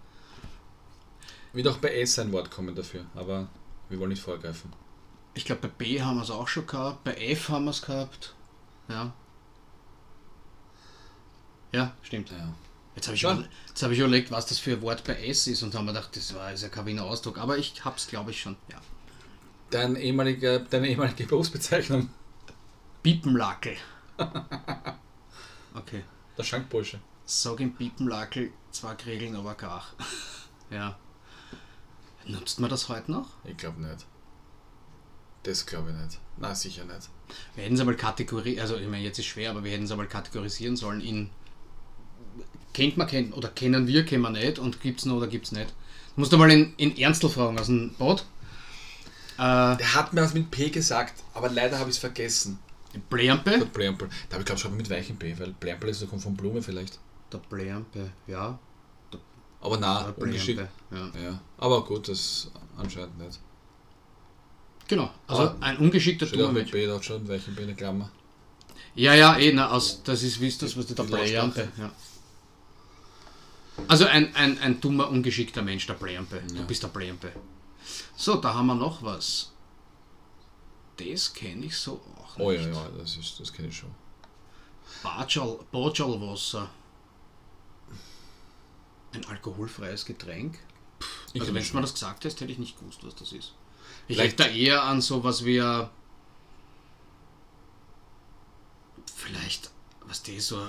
Wird auch bei S ein Wort kommen dafür, aber wir wollen nicht vorgreifen. Ich glaube, bei B haben wir es auch schon gehabt. Bei F haben wir es gehabt. Ja. Ja, stimmt. Ja. Jetzt habe ich, Ja. jetzt hab ich überlegt, was das für ein Wort bei S ist und haben mir gedacht, das war ist ja kein Wiener Ausdruck. Aber ich hab's, glaube ich, schon. Ja. Dein ehemalige, deine ehemalige Berufsbezeichnung, Piepenlackel. Okay. der Schankbursche. Sag im Piepenlackel zwei Regeln, aber gar. ja. Nutzt man das heute noch? Ich glaube nicht. Das glaube ich nicht. Na sicher nicht. Wir hätten es einmal kategorisieren, also ich meine, jetzt ist schwer, aber wir hätten es einmal kategorisieren sollen in kennt man kennt oder kennen wir, kennen wir nicht und gibt's noch oder gibt's nicht. Du musst einmal in, in Ernstl fragen aus dem Boot. Äh, Der hat mir was mit P gesagt, aber leider habe ich es vergessen. Blärmpe. Der. Da habe ich glaube schon mit weichem P, weil Blärmpel ist so kommt von Blume vielleicht. Der Blärmpe, ja. Aber na, Der ungeschickt. Ja. Ja. Aber gut, das anscheinend nicht. Genau, also Aber ein ungeschickter Tourmensch. B, da hat schon weichem P eine Klammer. Ja, ja, eh, na, aus, das ist, wie ist das, was der Die Blärmpe, ja. Also ein, ein, ein dummer, ungeschickter Mensch, der. Du Ja. bist der Blärmpe. So, da haben wir noch was. Das kenne ich so auch nicht. Oh ja, ja, das ist, das kenne ich schon. Bajal, Bajalwasser. Ein alkoholfreies Getränk. Ich also wenn ich du mir das gesagt hättest, hätte ich nicht gewusst, was das ist. Ich Vielleicht- da eher an sowas wie ein- vielleicht, was das so,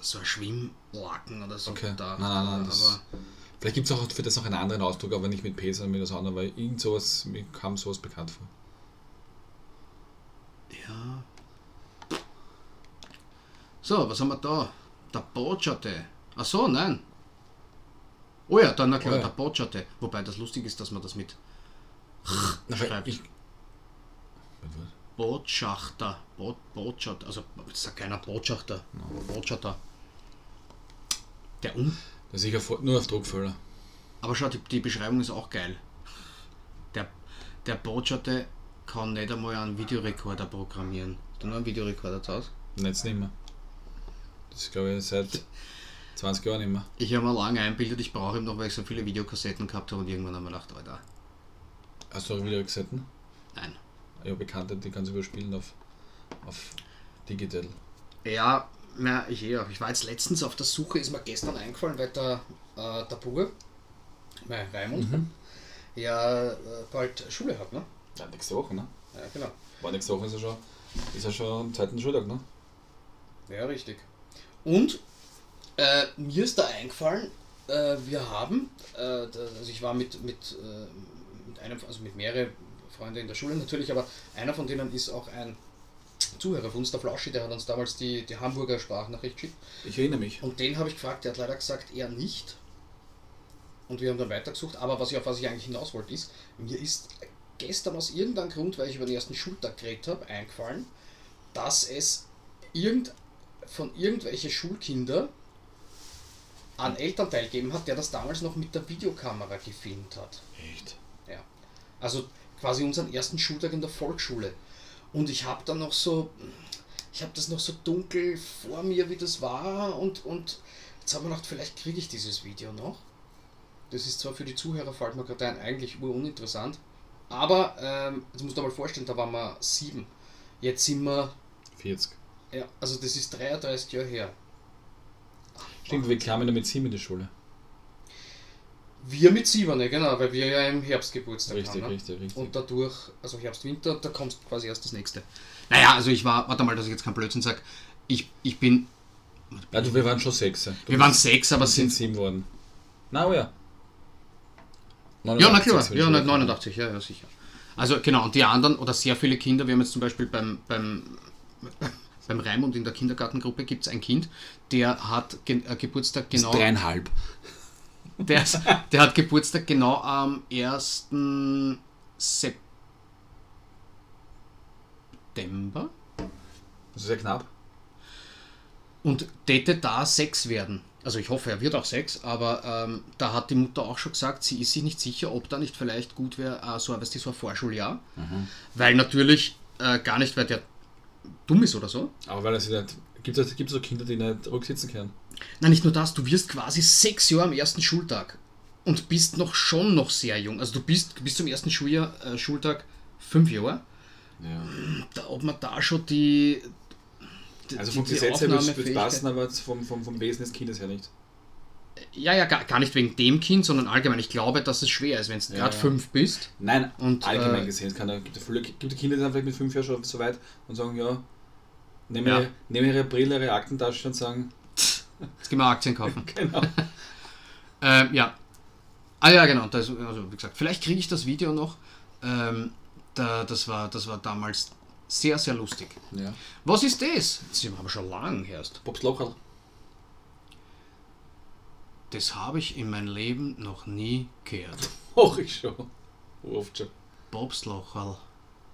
so ein Schwimmlaken oder so. Okay. Da, Nein, nein, nein, aber das- Vielleicht gibt es auch für das noch einen anderen Ausdruck, aber nicht mit P, sondern mit was anderem, weil irgend sowas, mir kam sowas bekannt vor. ja. So, was haben wir da? Der Bocciate. Ach so, nein. Oh ja, dann klar, Oh ja. der Bocciate. Wobei das lustig ist, dass man das mit Na, Schreibt. ich, Botschachter, Bo Botschat, also sagt keiner Botschafter, Botschafter. Der um, das ist sicher nur auf Druckfüller. aber schau, die, die Beschreibung ist auch geil. Der, der Botschafter kann nicht einmal einen Videorekorder programmieren. Du noch einen Videorekorder zu Hause? Jetzt nicht mehr. Das ist, glaube ich, seit 20 Jahren nicht mehr. Ich habe mir lange einbildet, ich brauche ihn noch, weil ich so viele Videokassetten gehabt habe und irgendwann wir gedacht, Alter, Hast du auch wieder Kassetten? nein. Ja, Bekannte, die kannst du überspielen auf, auf digital. Ja, na, ich eh auch. Ich war jetzt letztens auf der Suche, ist mir gestern eingefallen, weil der, äh, der Burger, mein Raimund, ja äh, bald Schule hat, ne? Ja, nächste Woche, ne? Ja, genau. War nächste Woche ist er schon, ist er schon am zweiten Schultag, ne? Ja, richtig. Und äh, mir ist da eingefallen, äh, wir haben, äh, also ich war mit, mit, äh, mit einem, also mit mehreren Freunden in der Schule natürlich, aber einer von denen ist auch ein Zuhörer von uns, der Flauschi, der hat uns damals die, die Hamburger Sprachnachricht geschickt. Ich erinnere mich. Und den habe ich gefragt, der hat leider gesagt, er nicht. Und wir haben dann weitergesucht. Aber was ich, auf was ich eigentlich hinaus wollte, ist, mir ist gestern aus irgendeinem Grund, weil ich über den ersten Schultag geredet habe, eingefallen, dass es irgend, von irgendwelche Schulkinder einen Elternteil gegeben hat, der das damals noch mit der Videokamera gefilmt hat. Echt? Ja. Also quasi unseren ersten Schultag in der Volksschule. Und ich habe dann noch so, ich habe das noch so dunkel vor mir, wie das war. Und, und jetzt habe ich gedacht, vielleicht kriege ich dieses Video noch. Das ist zwar für die Zuhörer, fällt mir gerade ein, eigentlich uninteressant. Aber ähm, jetzt musst du dir mal vorstellen, da waren wir sieben. Jetzt sind wir, 40. ja, also das ist 33 Jahre her. Stimmt, wir kamen ja mit sieben in die Schule. Wir mit sieben, ne, genau, weil wir ja im Herbst Geburtstag Richtig, haben. Ne? richtig, richtig. Und dadurch, also Herbst, Winter, da kommt quasi erst das nächste. Naja, also ich war, warte mal, dass ich jetzt keinen Blödsinn sage. Ich, ich bin, Also wir waren schon sechs. Du wir waren sechs, aber sind sieben worden. Na, oh ja. Ja, na 89 klar, ja, wir. 89, ja, ja, sicher. Also genau, und die anderen, oder sehr viele Kinder, wir haben jetzt zum Beispiel beim, beim, beim Raimund in der Kindergartengruppe gibt es ein Kind, der hat Ge äh, Geburtstag Ist genau. dreieinhalb. Der, ist- der hat Geburtstag genau am 1. September. Das ist sehr knapp. und täte da sechs werden. Also ich hoffe, er wird auch sechs, aber ähm, da hat die Mutter auch schon gesagt, sie ist sich nicht sicher, ob da nicht vielleicht gut wäre, äh, so, weißt du, so ein Vorschuljahr. Weil natürlich äh, gar nicht, weil der dumm ist oder so. Aber weil er sich nicht. Gibt es so Kinder, die nicht rücksitzen können? Nein, nicht nur das, du wirst quasi sechs Jahre am ersten Schultag und bist noch schon noch sehr jung. Also du bist bis zum ersten Schuljahr, äh, Schultag fünf Jahre. Ja. Da, ob man da schon die. die Also vom die- die Gesetz her würde es passen, aber vom, vom, vom Wesen des Kindes her nicht. Ja, ja, gar, gar nicht wegen dem Kind, sondern allgemein. Ich glaube, dass es schwer ist, wenn du Ja, gerade ja. fünf bist. Nein, Und, allgemein äh, gesehen. Es kann, ja- gibt ja viele gibt Kinder, die sind vielleicht mit fünf Jahren schon so weit und sagen, ja, nehmen, Ja. Ihre, nehmen ihre Brille, ihre Aktentasche und sagen, Jetzt gehen wir Aktien kaufen. genau. ähm, ja. Ah ja, genau. Das, also wie gesagt, vielleicht kriege ich das Video noch. Ähm, da, das, war, das war damals sehr, sehr lustig. Ja. Was ist das? Das haben schon lang erst. Bobs Local. Das habe ich in meinem Leben noch nie gehört. Hoch ich schon. Oft schon. Bobslocherl.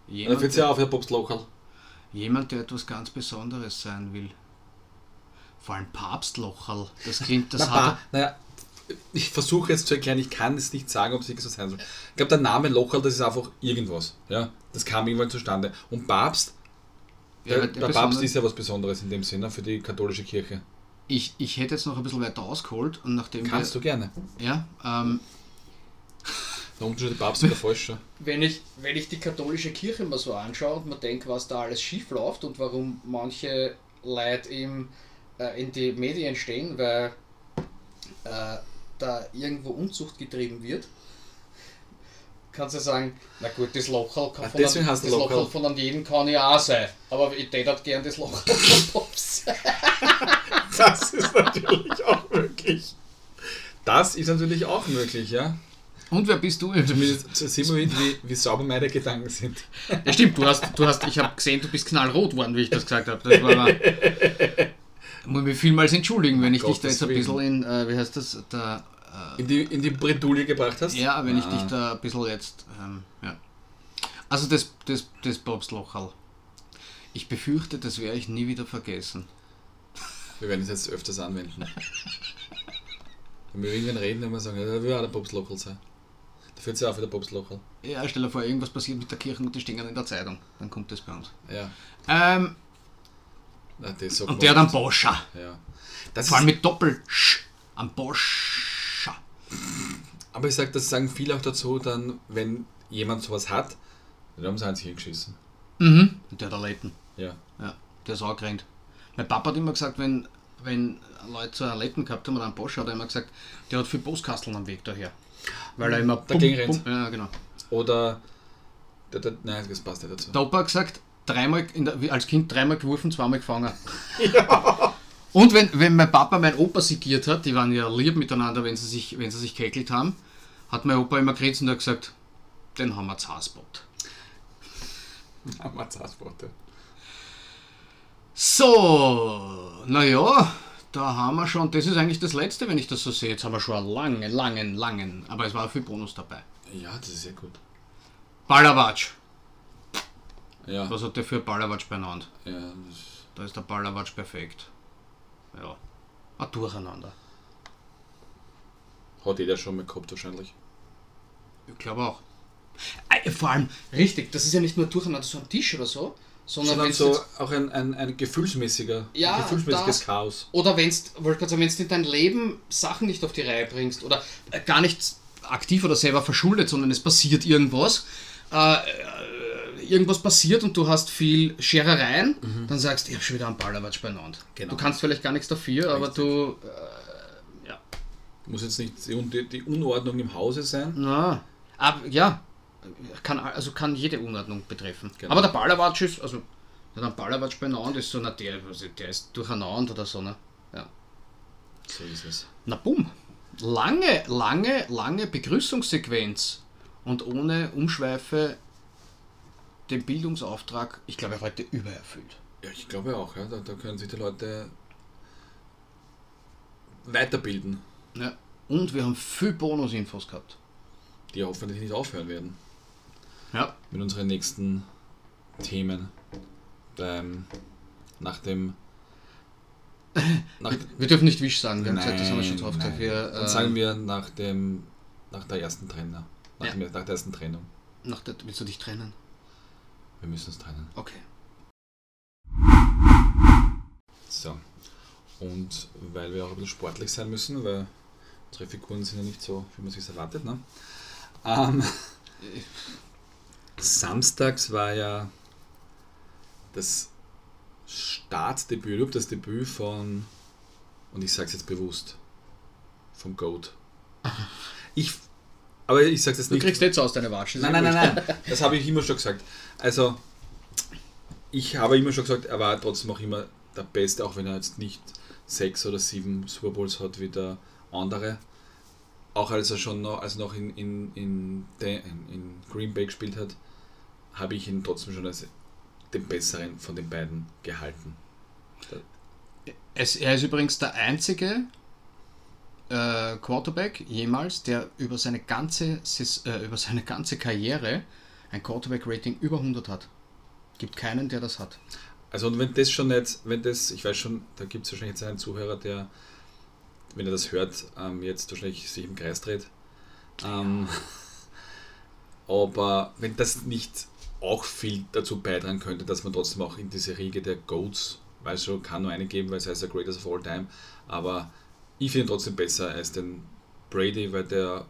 Dann Jemand, ja auf der Bobs Local. jemand, der etwas ganz Besonderes sein will. Vor allem Papstlocherl. Das klingt, das hat. ba, naja, ich versuche jetzt zu erklären, ich kann es nicht sagen, ob es wirklich so sein soll. Ich glaube, der Name Local, das ist einfach irgendwas. Ja? Das kam irgendwann zustande. Und Papst, Ja, der, der Papst ist ja was Besonderes in dem Sinne für die katholische Kirche. Ich, ich hätte jetzt noch ein bisschen weiter ausgeholt und nachdem Kannst wir, du gerne. Ja, ähm, Der Unterschied der Papst der Falsche. wenn ich, wenn ich die katholische Kirche mal so anschaue und man denkt, was da alles schief läuft und warum manche Leute im, äh, in die Medien stehen, weil äh, da irgendwo Unzucht getrieben wird, kannst du sagen, na gut, das Lochal kann Ah, von, deswegen an, das der Lochal. Lochal von an jedem kann ja auch sein. Aber ich hätte halt gern das Lochal von Pops. Das ist natürlich auch möglich. Das ist natürlich auch möglich, ja. Und wer bist du? Zumindest sehen wir, wie, wie sauber meine Gedanken sind. Ja, stimmt, du hast, du hast, ich habe gesehen, du bist knallrot geworden, wie ich das gesagt habe. Das war mal, muss mich vielmals entschuldigen, wenn ich dich da jetzt ein bisschen in, äh, wie heißt das, da, In die, in die Bredouille gebracht hast? ja, wenn ich Ah. dich da ein bisschen jetzt, ähm, ja. Also das, das, das Bobslochal. Ich befürchte, das werde ich nie wieder vergessen. Wir werden es jetzt öfters anwenden. Wenn wir irgendwann reden, dann wir sagen, ja, will auch der Bobs Local sein. Da es ja auch wieder Bobs Local. Ja, stell dir vor, irgendwas passiert mit der Kirche und die stehen in der Zeitung. Dann kommt das bei uns. Ja. Ähm, Na, das und der dann. Boscha. Ja. Das Vor allem mit Doppel-Sch am Boscha. aber ich sage, das sagen viele auch dazu, dann, wenn jemand sowas hat, dann haben sie eins hingeschissen. Mhm. Und der da Leiten. Ja. Ja, der ist auch gerannt. Mein Papa hat immer gesagt, wenn, wenn Leute so einen Letten gehabt haben oder einen Bosch, hat er immer gesagt, der hat viel Postkasteln am Weg daher. Weil er immer Dagegen rennt. Ja, genau. Oder, der, der, nein, das passt nicht dazu. Der Opa hat gesagt, dreimal der, als Kind dreimal geworfen, zweimal gefangen. Und wenn, wenn mein Papa mein Opa sigiert hat, die waren ja lieb miteinander, wenn sie sich, wenn sie sich geekelt haben, hat mein Opa immer grinsen und hat gesagt, den haben wir Zaspot. Amazasworte. So, naja, da haben wir schon, das ist eigentlich das Letzte, wenn ich das so sehe. Jetzt haben wir schon einen langen, langen, langen, aber es war viel Bonus dabei. Ja, das ist sehr gut. Ballerwatsch. Ja, Was hat der für Ballerwatsch benannt? ja Da ist der Ballerwatsch perfekt. Ja, ein Durcheinander. hat jeder schon mal gehabt wahrscheinlich. Ich glaube auch. Vor allem, richtig, das ist ja nicht nur Durcheinander so am Tisch oder so, sondern Sondern so auch ein, ein, ein gefühlsmäßiger, Ja, ein gefühlsmäßiges das- Chaos. oder wenn du in dein Leben Sachen nicht auf die Reihe bringst oder äh, gar nicht aktiv oder selber verschuldet, sondern es passiert irgendwas, äh, äh, irgendwas passiert und du hast viel Scherereien, dann sagst du, ich habe schon wieder einen Ballerwatsch beieinander. Genau. Du kannst vielleicht gar nichts dafür, aber Richtig. du, äh, ja, Muss jetzt nicht die, die Unordnung im Hause sein. Na, aber ja, kann, also kann jede Unordnung betreffen. Genau. Aber der Ballerwatsch ist, also der dann Ballerwatsch beieinander ist so, na, der, also der ist durcheinander oder so, ne? Ja. So ist es. Na bumm. Lange, lange, lange Begrüßungssequenz und ohne Umschweife den Bildungsauftrag, ich glaube, heute übererfüllt. Ja, ich glaube auch, ja. Da, da können sich die Leute weiterbilden, Ja. Und wir haben viel Bonusinfos gehabt. die hoffentlich nicht aufhören werden Ja. mit unseren nächsten Themen. Ähm, nach dem nach, Wir dürfen nicht Wisch sagen, wir haben Nein, gesagt, das haben wir schon drauf gesagt. nein. Wir, Dann äh, sagen wir nach dem nach der ersten Trainer. Nach, Ja. dem, nach der ersten Trennung. nach der, willst du dich trennen? Wir müssen uns trennen. Okay. So. Und weil wir auch ein bisschen sportlich sein müssen, weil unsere Figuren sind ja nicht so, wie man sich erwartet. Ne? Ähm, samstags war ja das Startdebüt, das Debüt von, und ich sage es jetzt bewusst, vom Goat. Ich, aber ich sage es Du nicht. kriegst jetzt aus deine Watschen. Nein, nein, nein, nein. Das habe ich immer schon gesagt. Also, ich habe immer schon gesagt, er war trotzdem auch immer der Beste, auch wenn er jetzt nicht sechs oder sieben Super Bowls hat wie der andere. Auch als er schon noch, als noch in, in, in, in Green Bay gespielt hat, habe ich ihn trotzdem schon als den besseren von den beiden gehalten. Es, er ist übrigens der einzige äh, Quarterback jemals, der über seine ganze, äh, über seine ganze Karriere ein Quarterback-Rating über 100 hat. Gibt keinen, der das hat. Also und wenn das schon nicht, wenn das, ich weiß schon, da gibt es wahrscheinlich jetzt einen Zuhörer, der, wenn er das hört, ähm, jetzt wahrscheinlich sich im Kreis dreht. Ähm, aber wenn das nicht auch viel dazu beitragen könnte, dass man trotzdem auch in diese Riege der Goats, weiß schon, kann nur eine geben, weil es heißt der Greatest of All Time, aber ich finde ihn trotzdem besser als den Brady, weil der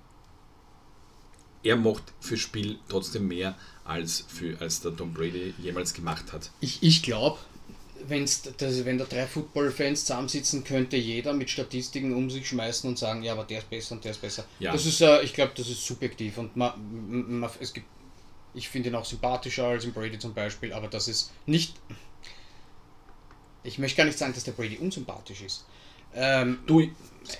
er macht fürs Spiel trotzdem mehr als, für, als der Tom Brady jemals gemacht hat. Ich, ich glaube, wenn's, das, wenn da drei Football-Fans zusammensitzen, könnte jeder mit Statistiken um sich schmeißen und sagen, ja, aber der ist besser und der ist besser. Ja. Das ist, äh, ich glaube, das ist subjektiv und man, man, es gibt, ich finde ihn auch sympathischer als im Brady zum Beispiel, aber das ist nicht, ich möchte gar nicht sagen, dass der Brady unsympathisch ist. Ähm, Du,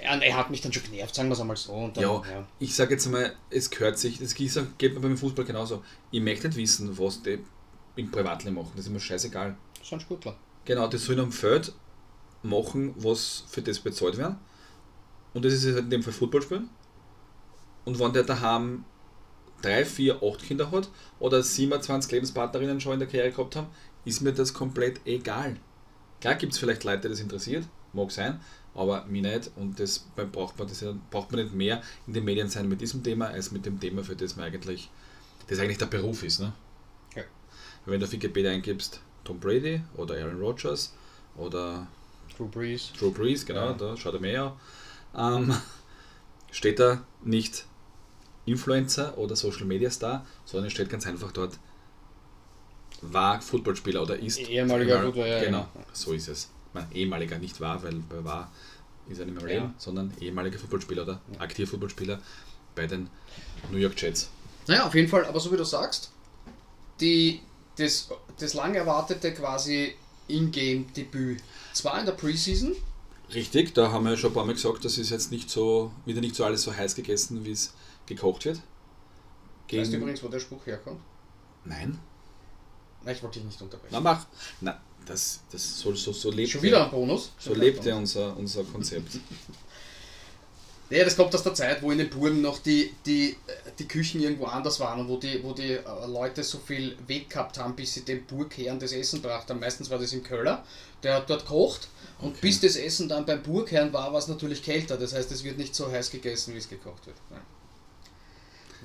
er, hat mich dann schon genervt, sagen wir es einmal so. Dann, Ja, ich sage jetzt mal, es gehört sich, das geht geht mir beim Fußball genauso. Ich möchte nicht wissen, was die im Privatleben machen. Das ist mir scheißegal. Das sind Sportler. Genau, die sollen am Feld machen, was für das bezahlt werden. Und das ist jetzt in dem Fall Football spielen. Und wenn der daheim 3, 4, 8 Kinder hat oder 27 Lebenspartnerinnen schon in der Karriere gehabt haben, ist mir das komplett egal. Klar gibt es vielleicht Leute, die das interessiert, mag sein, aber mich nicht. Und das braucht man, das braucht man nicht mehr in den Medien sein mit diesem Thema, als mit dem Thema, für das man eigentlich, das eigentlich der Beruf ist. Ne? Ja. Wenn du auf Wikipedia eingibst, Tom Brady oder Aaron Rodgers oder Drew Brees. Drew Brees, genau, Ja. da schaut er mehr an, ähm, steht da nicht Influencer oder Social Media Star, sondern steht ganz einfach dort, war Footballspieler oder ist. Ehemaliger Ehemal- Football- ja, Genau, so ist es. Man, ehemaliger nicht war, weil bei war ist er nicht mehr Ja. Leben, sondern ehemaliger Footballspieler oder aktiver Footballspieler bei den New York Jets. Naja, auf jeden Fall, aber so wie du sagst, die, das, das lang erwartete quasi Ingame-Debüt. Zwar in der Preseason, Richtig, da haben wir schon ein paar Mal gesagt, das ist jetzt nicht so, wieder nicht so alles so heiß gegessen, wie es gekocht wird. weißt du übrigens, wo der Spruch herkommt? Nein? Nein, ich wollte dich nicht unterbrechen. Na mach. Na, das, das soll so, so lebt Schon wieder ein Bonus? so lebt ja unser, unser Konzept. Ja, das kommt aus der Zeit, wo in den Burgen noch die, die, äh, die Küchen irgendwo anders waren und wo die, wo die äh, Leute so viel Weg gehabt haben, bis sie dem Burgherrn das Essen gebracht haben. Meistens war das im Köller, der hat dort gekocht und Okay. bis das Essen dann beim Burgherrn war, war es natürlich kälter. Das heißt, es wird nicht so heiß gegessen, wie es gekocht wird. Nein.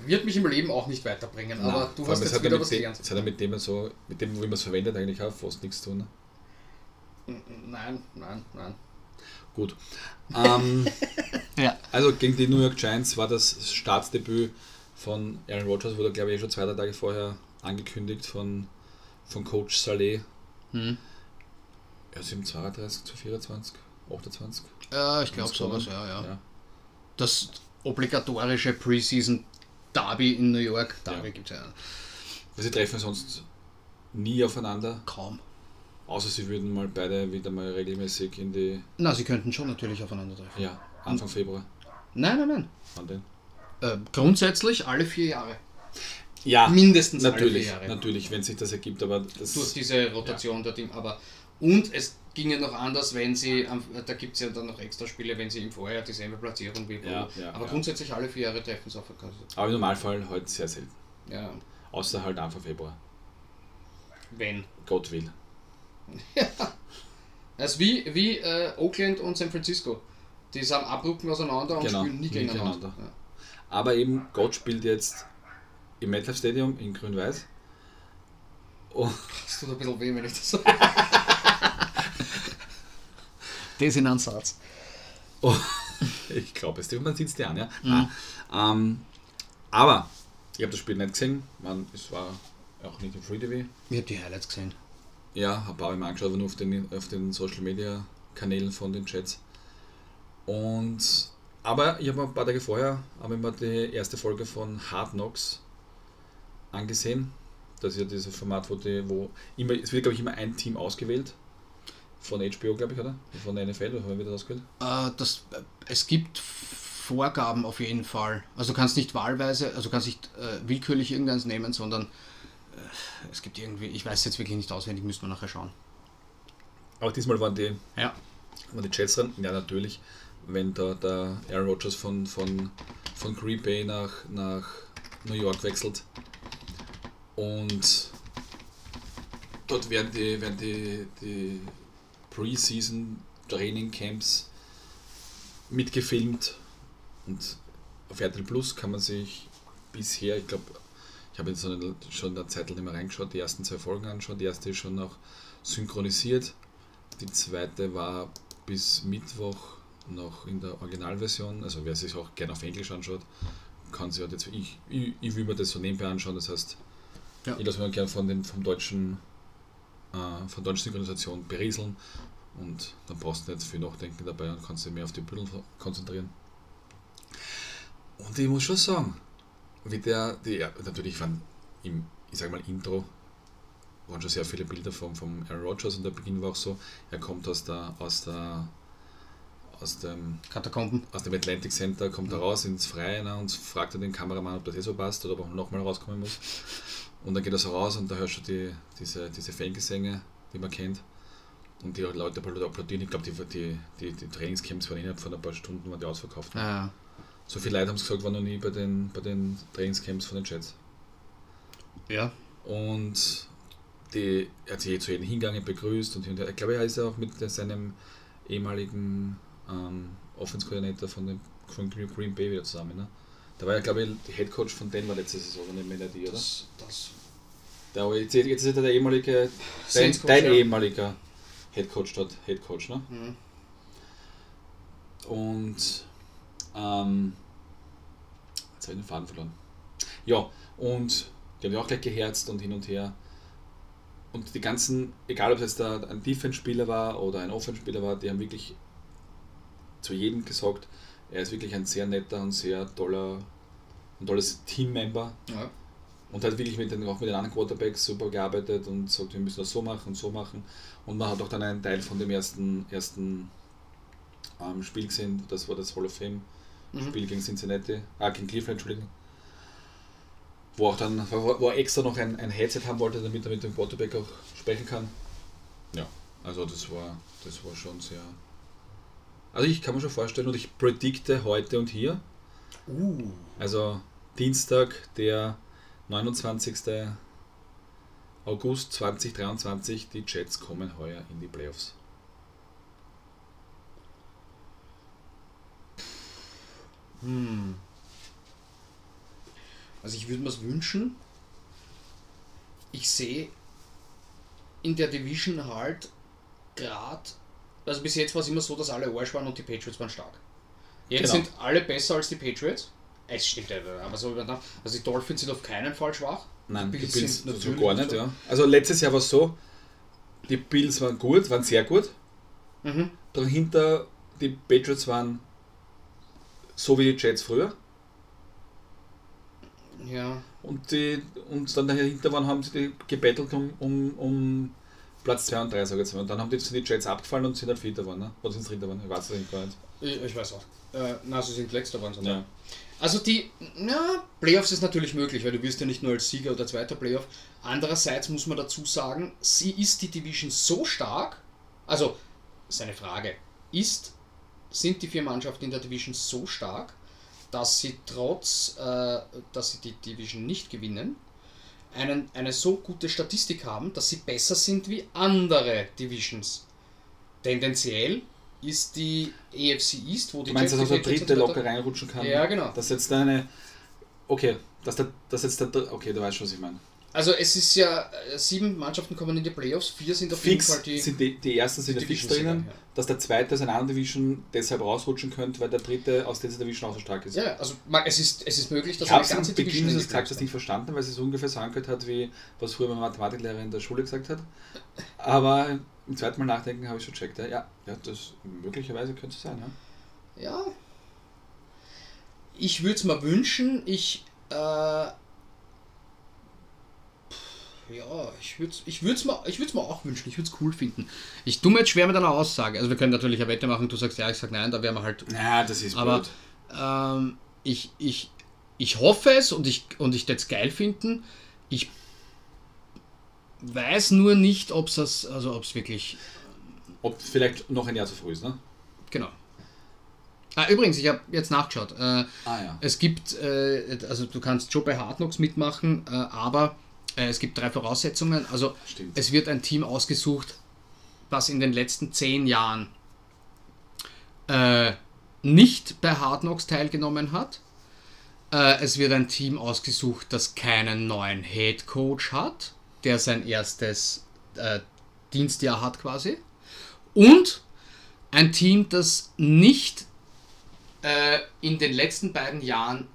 Wird mich im Leben auch nicht weiterbringen, aber du hast es jetzt hat ja wieder mit was dem, gelernt. es hat ja mit dem so, mit dem, wie man es verwendet, eigentlich auch fast nichts zu tun. Ne? Nein, nein, nein. Gut. Ähm, Ja. also gegen die New York Giants war das Startdebüt von Aaron Rodgers, wurde glaube ich eh schon zwei drei Tage vorher angekündigt von, von Coach Saleh. Hm. Ja, 32 zu 24, 28. Ja, ich glaube sowas, ja, ja. Ja. Das obligatorische Preseason Derby in New York, Derby Ja. gibt es ja Weil sie treffen sonst nie aufeinander, kaum. außer sie würden mal beide wieder mal regelmäßig in die, Na, sie könnten schon natürlich aufeinandertreffen. ja, Anfang Februar. Nein, nein, nein. Wann denn? Äh, grundsätzlich alle vier Jahre. Ja, Mindestens natürlich, alle vier Jahre. natürlich, wenn sich das ergibt, aber das Durch diese Rotation der Team. Aber und es ginge noch anders, wenn sie, da gibt es ja dann noch extra Spiele, wenn sie im Vorjahr dieselbe Platzierung wie Ja, ja, Aber ja. grundsätzlich alle vier Jahre treffen sie auf der Kasse. aber im Normalfall halt sehr selten. Ja, Außer halt Anfang Februar. wenn. Gott will. Also wie, wie äh, Oakland und San Francisco. Die sind abrücken auseinander und Genau, spielen nie gegeneinander. gegeneinander. Aber eben, Gott spielt jetzt im MetLife Stadium in Grün-Weiß. Oh, Das tut ein bisschen weh, wenn ich das sage. das in einem Satz. oh, ich glaube es, man sieht es dir an, ja. Ah, ähm, aber, ich habe das Spiel nicht gesehen, man, es war auch nicht im Free TV. Ich habe die Highlights gesehen. Ja, habe paar Mal angeschaut, aber nur auf den, auf den Social Media Kanälen von den Chats. Und aber ich habe ein paar Tage vorher habe ich mir die erste Folge von Hard Knocks angesehen. Das ist ja dieses Format, wo, die, wo immer, es wird glaube ich immer ein Team ausgewählt. Von HBO, glaube ich, oder? Von der NFL, oder wird das ausgewählt? Äh, das, äh, es gibt Vorgaben auf jeden Fall. Also du kannst nicht wahlweise, also du kannst nicht äh, willkürlich irgendeins nehmen, sondern äh, es gibt irgendwie, ich weiß jetzt wirklich nicht auswendig, müssen wir nachher schauen. Aber diesmal waren die, Ja. waren die Chats dran. Ja, natürlich, wenn da der Aaron Rodgers von, von, von Green Bay nach, nach New York wechselt. Und dort werden die, werden die, die Preseason Training Camps mitgefilmt. Und auf RTL Plus kann man sich bisher, ich glaube, ich habe jetzt schon eine Zeit nicht mehr reingeschaut, die ersten zwei Folgen anschauen. Die erste ist schon noch synchronisiert. Die zweite war bis Mittwoch noch in der Originalversion. Also wer sich auch gerne auf Englisch anschaut, kann sich halt jetzt, ich, ich, ich will mir das so nebenbei anschauen. Das heißt, Ja. ich lasse mir gerne von den vom deutschen äh, von der deutschen Synchronisation berieseln und dann brauchst du nicht viel nachdenken dabei und kannst dich mehr auf die Bilder konzentrieren. Und ich muss schon sagen, wie der, die, ja, natürlich waren im, ich sag mal, Intro waren schon sehr viele Bilder vom, vom Aaron Rodgers und der Beginn war auch so, er kommt aus der, aus der, aus dem, Katakomben. aus dem Atlantic Center, kommt da raus ins Freie ne, und fragt dann den Kameramann, ob das eh so passt oder ob er nochmal rauskommen muss. Und dann geht er so raus und da hörst du die, diese, diese Fangesänge, die man kennt. Und die Leute applaudieren. Ich glaube, die, die, die, die Trainingscamps waren innerhalb von ein paar Stunden waren die ausverkauft. Ja. So viele Leute haben es gesagt, waren noch nie bei den, bei den Trainingscamps von den Jets. ja. Und die, er hat sich eh zu jedem hingegangen, begrüßt und und. Ich glaube, er ist ja auch mit seinem ehemaligen ähm, Offense-Koordinator von, dem- von Green Bay wieder zusammen. Ne? Da war ja, glaube ich, Head Coach von Denver letzte Saison, wenn ich mich nicht irre, oder? Das, das Der, aber jetzt, jetzt ist er der ehemalige, dein, dein ja. ehemaliger Head Coach dort, Head Coach, ne? Mhm. Und ähm, jetzt habe ich den Faden verloren. Ja, und die haben ja auch gleich geherzt und hin und her. Und die ganzen, egal ob es jetzt da ein Defense-Spieler war oder ein Offense-Spieler war, die haben wirklich zu jedem gesagt, er ist wirklich ein sehr netter und sehr toller, ein tolles Teammember Ja. Und hat wirklich mit den, auch mit den anderen Quarterbacks super gearbeitet und sagt, wir müssen das so machen und so machen. Und man hat auch dann einen Teil von dem ersten, ersten ähm, Spiel gesehen, das war das Hall of Fame Mhm. Spiel gegen Cincinnati, ah, gegen Cleveland, Entschuldigung. Wo auch dann, wo er extra noch ein, ein Headset haben wollte, damit er mit dem Quarterback auch sprechen kann. Ja, also das war, das war schon sehr. Also ich kann mir schon vorstellen und ich predikte heute und hier, Uh. also Dienstag, der 29. August 2023, die Jets kommen heuer in die Playoffs. Hm. Also ich würde mir es wünschen. Ich sehe in der Division halt gerade, also bis jetzt war es immer so, dass alle Arsch waren und die Patriots waren stark. Jetzt Genau. sind alle besser als die Patriots. Es stimmt aber so überdacht. Also die Dolphins sind auf keinen Fall schwach. Nein, die Bills Bills sind so natürlich gar nicht, so. ja. Also letztes Jahr war es so, die Bills waren gut, waren sehr gut. Mhm. Dahinter die Patriots waren so wie die Jets früher. Ja. Und, die, und dann dahinter waren, haben sie die gebettelt um, um, um Platz 2 und 3, sage ich jetzt mal. Und dann haben die, sind die Jets abgefallen und sind halt Vierter geworden. Ne? Oder sind sie Dritter geworden? Ich weiß es eigentlich gar nicht. Ich, ich weiß auch. Äh, na, sie sind letzter waren sie. Ja. Also die, na, Playoffs ist natürlich möglich, weil du wirst ja nicht nur als Sieger oder zweiter Playoff. Andererseits muss man dazu sagen, sie ist die Division so stark, also ist eine Frage, ist, sind die vier Mannschaften in der Division so stark, dass sie trotz, äh, dass sie die Division nicht gewinnen, einen, eine so gute Statistik haben, dass sie besser sind wie andere Divisions. tendenziell ist die EFC East, wo die Du meinst, dass auch der dritte locker reinrutschen kann? Ja, genau. Dass jetzt eine. Okay, dass der, dass jetzt der. Okay, du weißt schon, was ich meine. Also es ist ja, äh, sieben Mannschaften kommen in die Playoffs, vier sind auf jeden Fix Fall die... sind die, die ersten sind die fix drinnen, ja. dass der zweite aus einer anderen Division deshalb rausrutschen könnte, weil der dritte aus dieser Division auch so stark ist. Ja, also es ist, es ist möglich, dass Ich habe eine es am ganze Beginn Division die Tages Playoffs nicht verstanden, weil sie so ungefähr so angehört hat, wie was früher mein Mathematiklehrer in der Schule gesagt hat. Aber im zweiten Mal nachdenken habe ich schon checkt. Ja, ja, ja das möglicherweise könnte es sein. Ja. Ja. Ich würde es mir wünschen, ich. Äh, ja, ich würde es ich würd's mir, ich würd's mir auch wünschen, ich würde es cool finden. Ich tue mir jetzt schwer mit einer Aussage. Also, wir können natürlich eine Wette machen, du sagst ja, ich sag nein, da wären wir halt. Na, das ist Aber blöd. ähm, ich, ich, ich hoffe es und ich, und ich es geil finden. Ich weiß nur nicht, ob es also ob's wirklich Ob vielleicht noch ein Jahr zu früh ist, ne? Genau. Ah, übrigens, ich habe jetzt nachgeschaut. Äh, Ah ja. es gibt, äh, also du kannst schon bei Hard Knocks mitmachen, äh, aber äh, es gibt drei Voraussetzungen. Also Stimmt. es wird ein Team ausgesucht, was in den letzten zehn Jahren äh, nicht bei Hard Knocks teilgenommen hat. Äh, es wird ein Team ausgesucht, das keinen neuen Head Coach hat, der sein erstes äh, Dienstjahr hat quasi. Und ein Team, das nicht äh, in den letzten beiden Jahren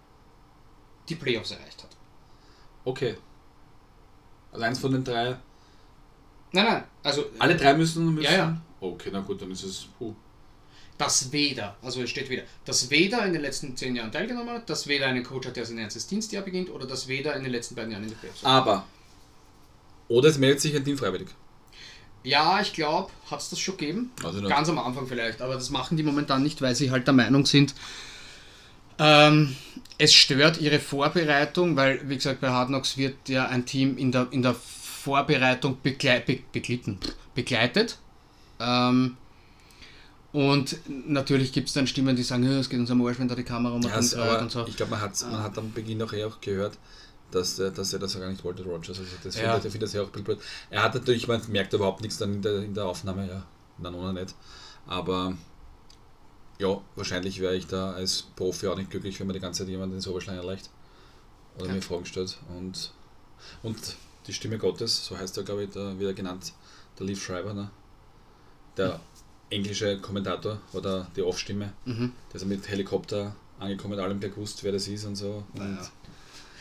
die Playoffs erreicht hat. Okay. Also eins von den drei. Nein, nein, also Alle drei müssen. müssen Ja, ja. Okay, na gut, dann ist es. Puh. das weder, also es steht weder, das weder in den letzten zehn Jahren teilgenommen hat, das weder einen Coach hat, der sein erstes Dienstjahr beginnt, oder das weder in den letzten beiden Jahren in die Playoffs. Aber. Oder es meldet sich ein Team freiwillig. Ja, ich glaube, hat es das schon gegeben. Also. Ganz am Anfang vielleicht, aber das machen die momentan nicht, weil sie halt der Meinung sind, ähm, es stört ihre Vorbereitung, weil, wie gesagt, bei Hard Knocks wird ja ein Team in der, in der Vorbereitung begleit, be, begleitet. Ähm, und natürlich gibt es dann Stimmen, die sagen, "Ja, es geht uns am Arsch, wenn da die Kamera um Ja, und so. ich glaube, man hat, man hat am Beginn auch, eh auch gehört, dass, er- dass er das ja gar nicht wollte, Rogers. Also das Ja. findet, er das ja auch blöd. Er hat natürlich, man merkt überhaupt nichts dann in der, in der Aufnahme, ja, dann ohne nicht. Aber ja, wahrscheinlich wäre ich da als Profi auch nicht glücklich, wenn man die ganze Zeit jemanden ins Oberschlein erleicht oder Ja. mir Fragen stellt. Und, und die Stimme Gottes, so heißt er, glaube ich, der, wieder genannt, der Leaf Schreiber, ne? der englische Kommentator oder die Off-Stimme. Mhm. Der ist mit Helikopter angekommen, allem gewusst, wer das ist und so. Und Naja.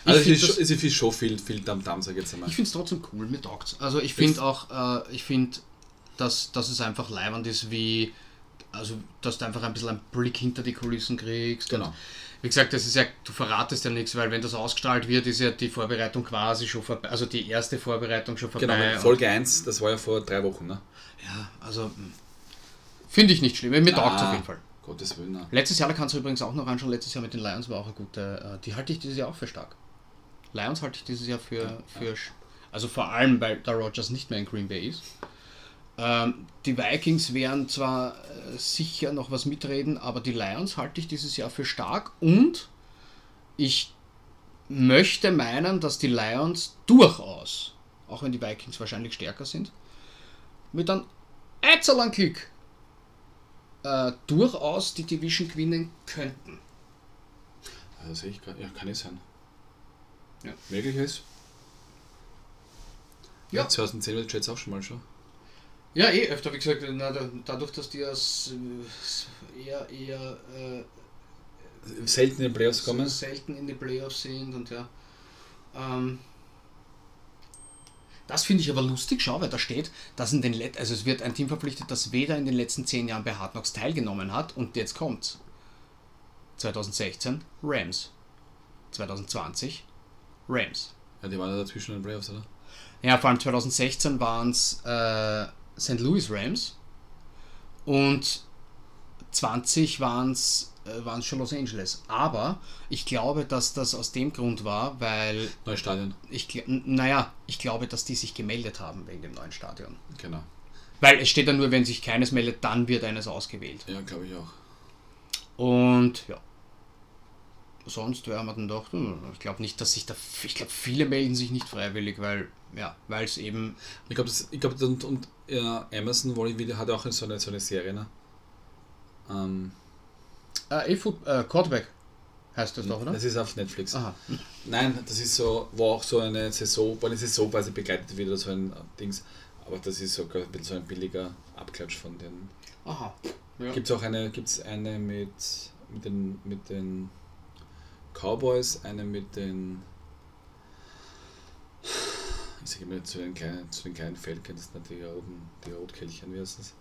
Also Ich es ist, es ist schon viel, viel Damm-Damm, sag ich jetzt einmal. Ich finde es trotzdem cool, mir taugt's. Also ich finde auch, äh, ich finde, dass, dass es einfach leibend ist, wie, also dass du einfach ein bisschen einen Blick hinter die Kulissen kriegst. Genau. Und wie gesagt, das ist ja, du verratest ja nichts, weil wenn das ausgestrahlt wird, ist ja die Vorbereitung quasi schon vorbei, also die erste Vorbereitung schon vorbei. Genau, Folge 1, das war ja vor drei Wochen, ne? ja, also mh, finde ich nicht schlimm, mir taugt's Ah. auf jeden Fall. Gottes Willen. ne? Letztes Jahr, da kannst du übrigens auch noch anschauen, letztes Jahr mit den Lions war auch eine gute, äh, die halte ich dieses Jahr auch für stark. Lions halte ich dieses Jahr für, für also vor allem, weil der Rogers nicht mehr in Green Bay ist. Ähm, die Vikings werden zwar äh, sicher noch was mitreden, aber die Lions halte ich dieses Jahr für stark und ich möchte meinen, dass die Lions durchaus, auch wenn die Vikings wahrscheinlich stärker sind, mit einem einzelnen Klick äh, durchaus die Division gewinnen könnten. Also ich gerade, ja, kann es sein. Ja. Möglich ist. Ja. Ja. 2010 war die Jets auch schon mal schon. Ja, eh öfter, wie gesagt, na, da- dadurch, dass die äh, eher, eher äh, Selten in den Playoffs kommen. selten in die Playoffs sind und ja. Ähm, das finde ich aber lustig, schau, weil da steht, dass in den Let also es wird ein Team verpflichtet, das weder in den letzten zehn Jahren bei Hard Knocks teilgenommen hat und jetzt kommt's. 2016 Rams. 2020 Rams. Ja, die waren ja dazwischen in den Playoffs, oder? Ja, vor allem 2016 waren es äh, St. Louis Rams und 20 waren es äh, schon Los Angeles. Aber ich glaube, dass das aus dem Grund war, weil Neues Stadion. ich, naja, ich glaube, dass die sich gemeldet haben wegen dem neuen Stadion. Genau. Weil es steht dann nur, wenn sich keines meldet, dann wird eines ausgewählt. Ja, glaube ich auch. Und ja. Sonst, haben wir denn doch? Hm, Ich glaube nicht, dass sich da. Ich glaube, viele melden sich nicht freiwillig, weil, ja, weil es eben. Ich glaube, ich glaub, und, und ja, Amazon Video hat auch so eine, so eine Serie, ne? Ähm, Äh, E-Foot, äh, Quarterback heißt das doch, oder? das ist auf Netflix. Aha. Nein, das ist so, wo auch so eine Saison, wo eine Saison quasi begleitet wird oder so ein Dings. Aber das ist sogar ein bisschen so ein billiger Abklatsch von den. Aha. Ja. Gibt es auch eine, gibt's eine mit, mit, den, mit den Cowboys, eine mit den. Ich sage immer zu den kleinen, zu den kleinen Falcons, das sind die roten, die Rotkehlchen, wie heißt das?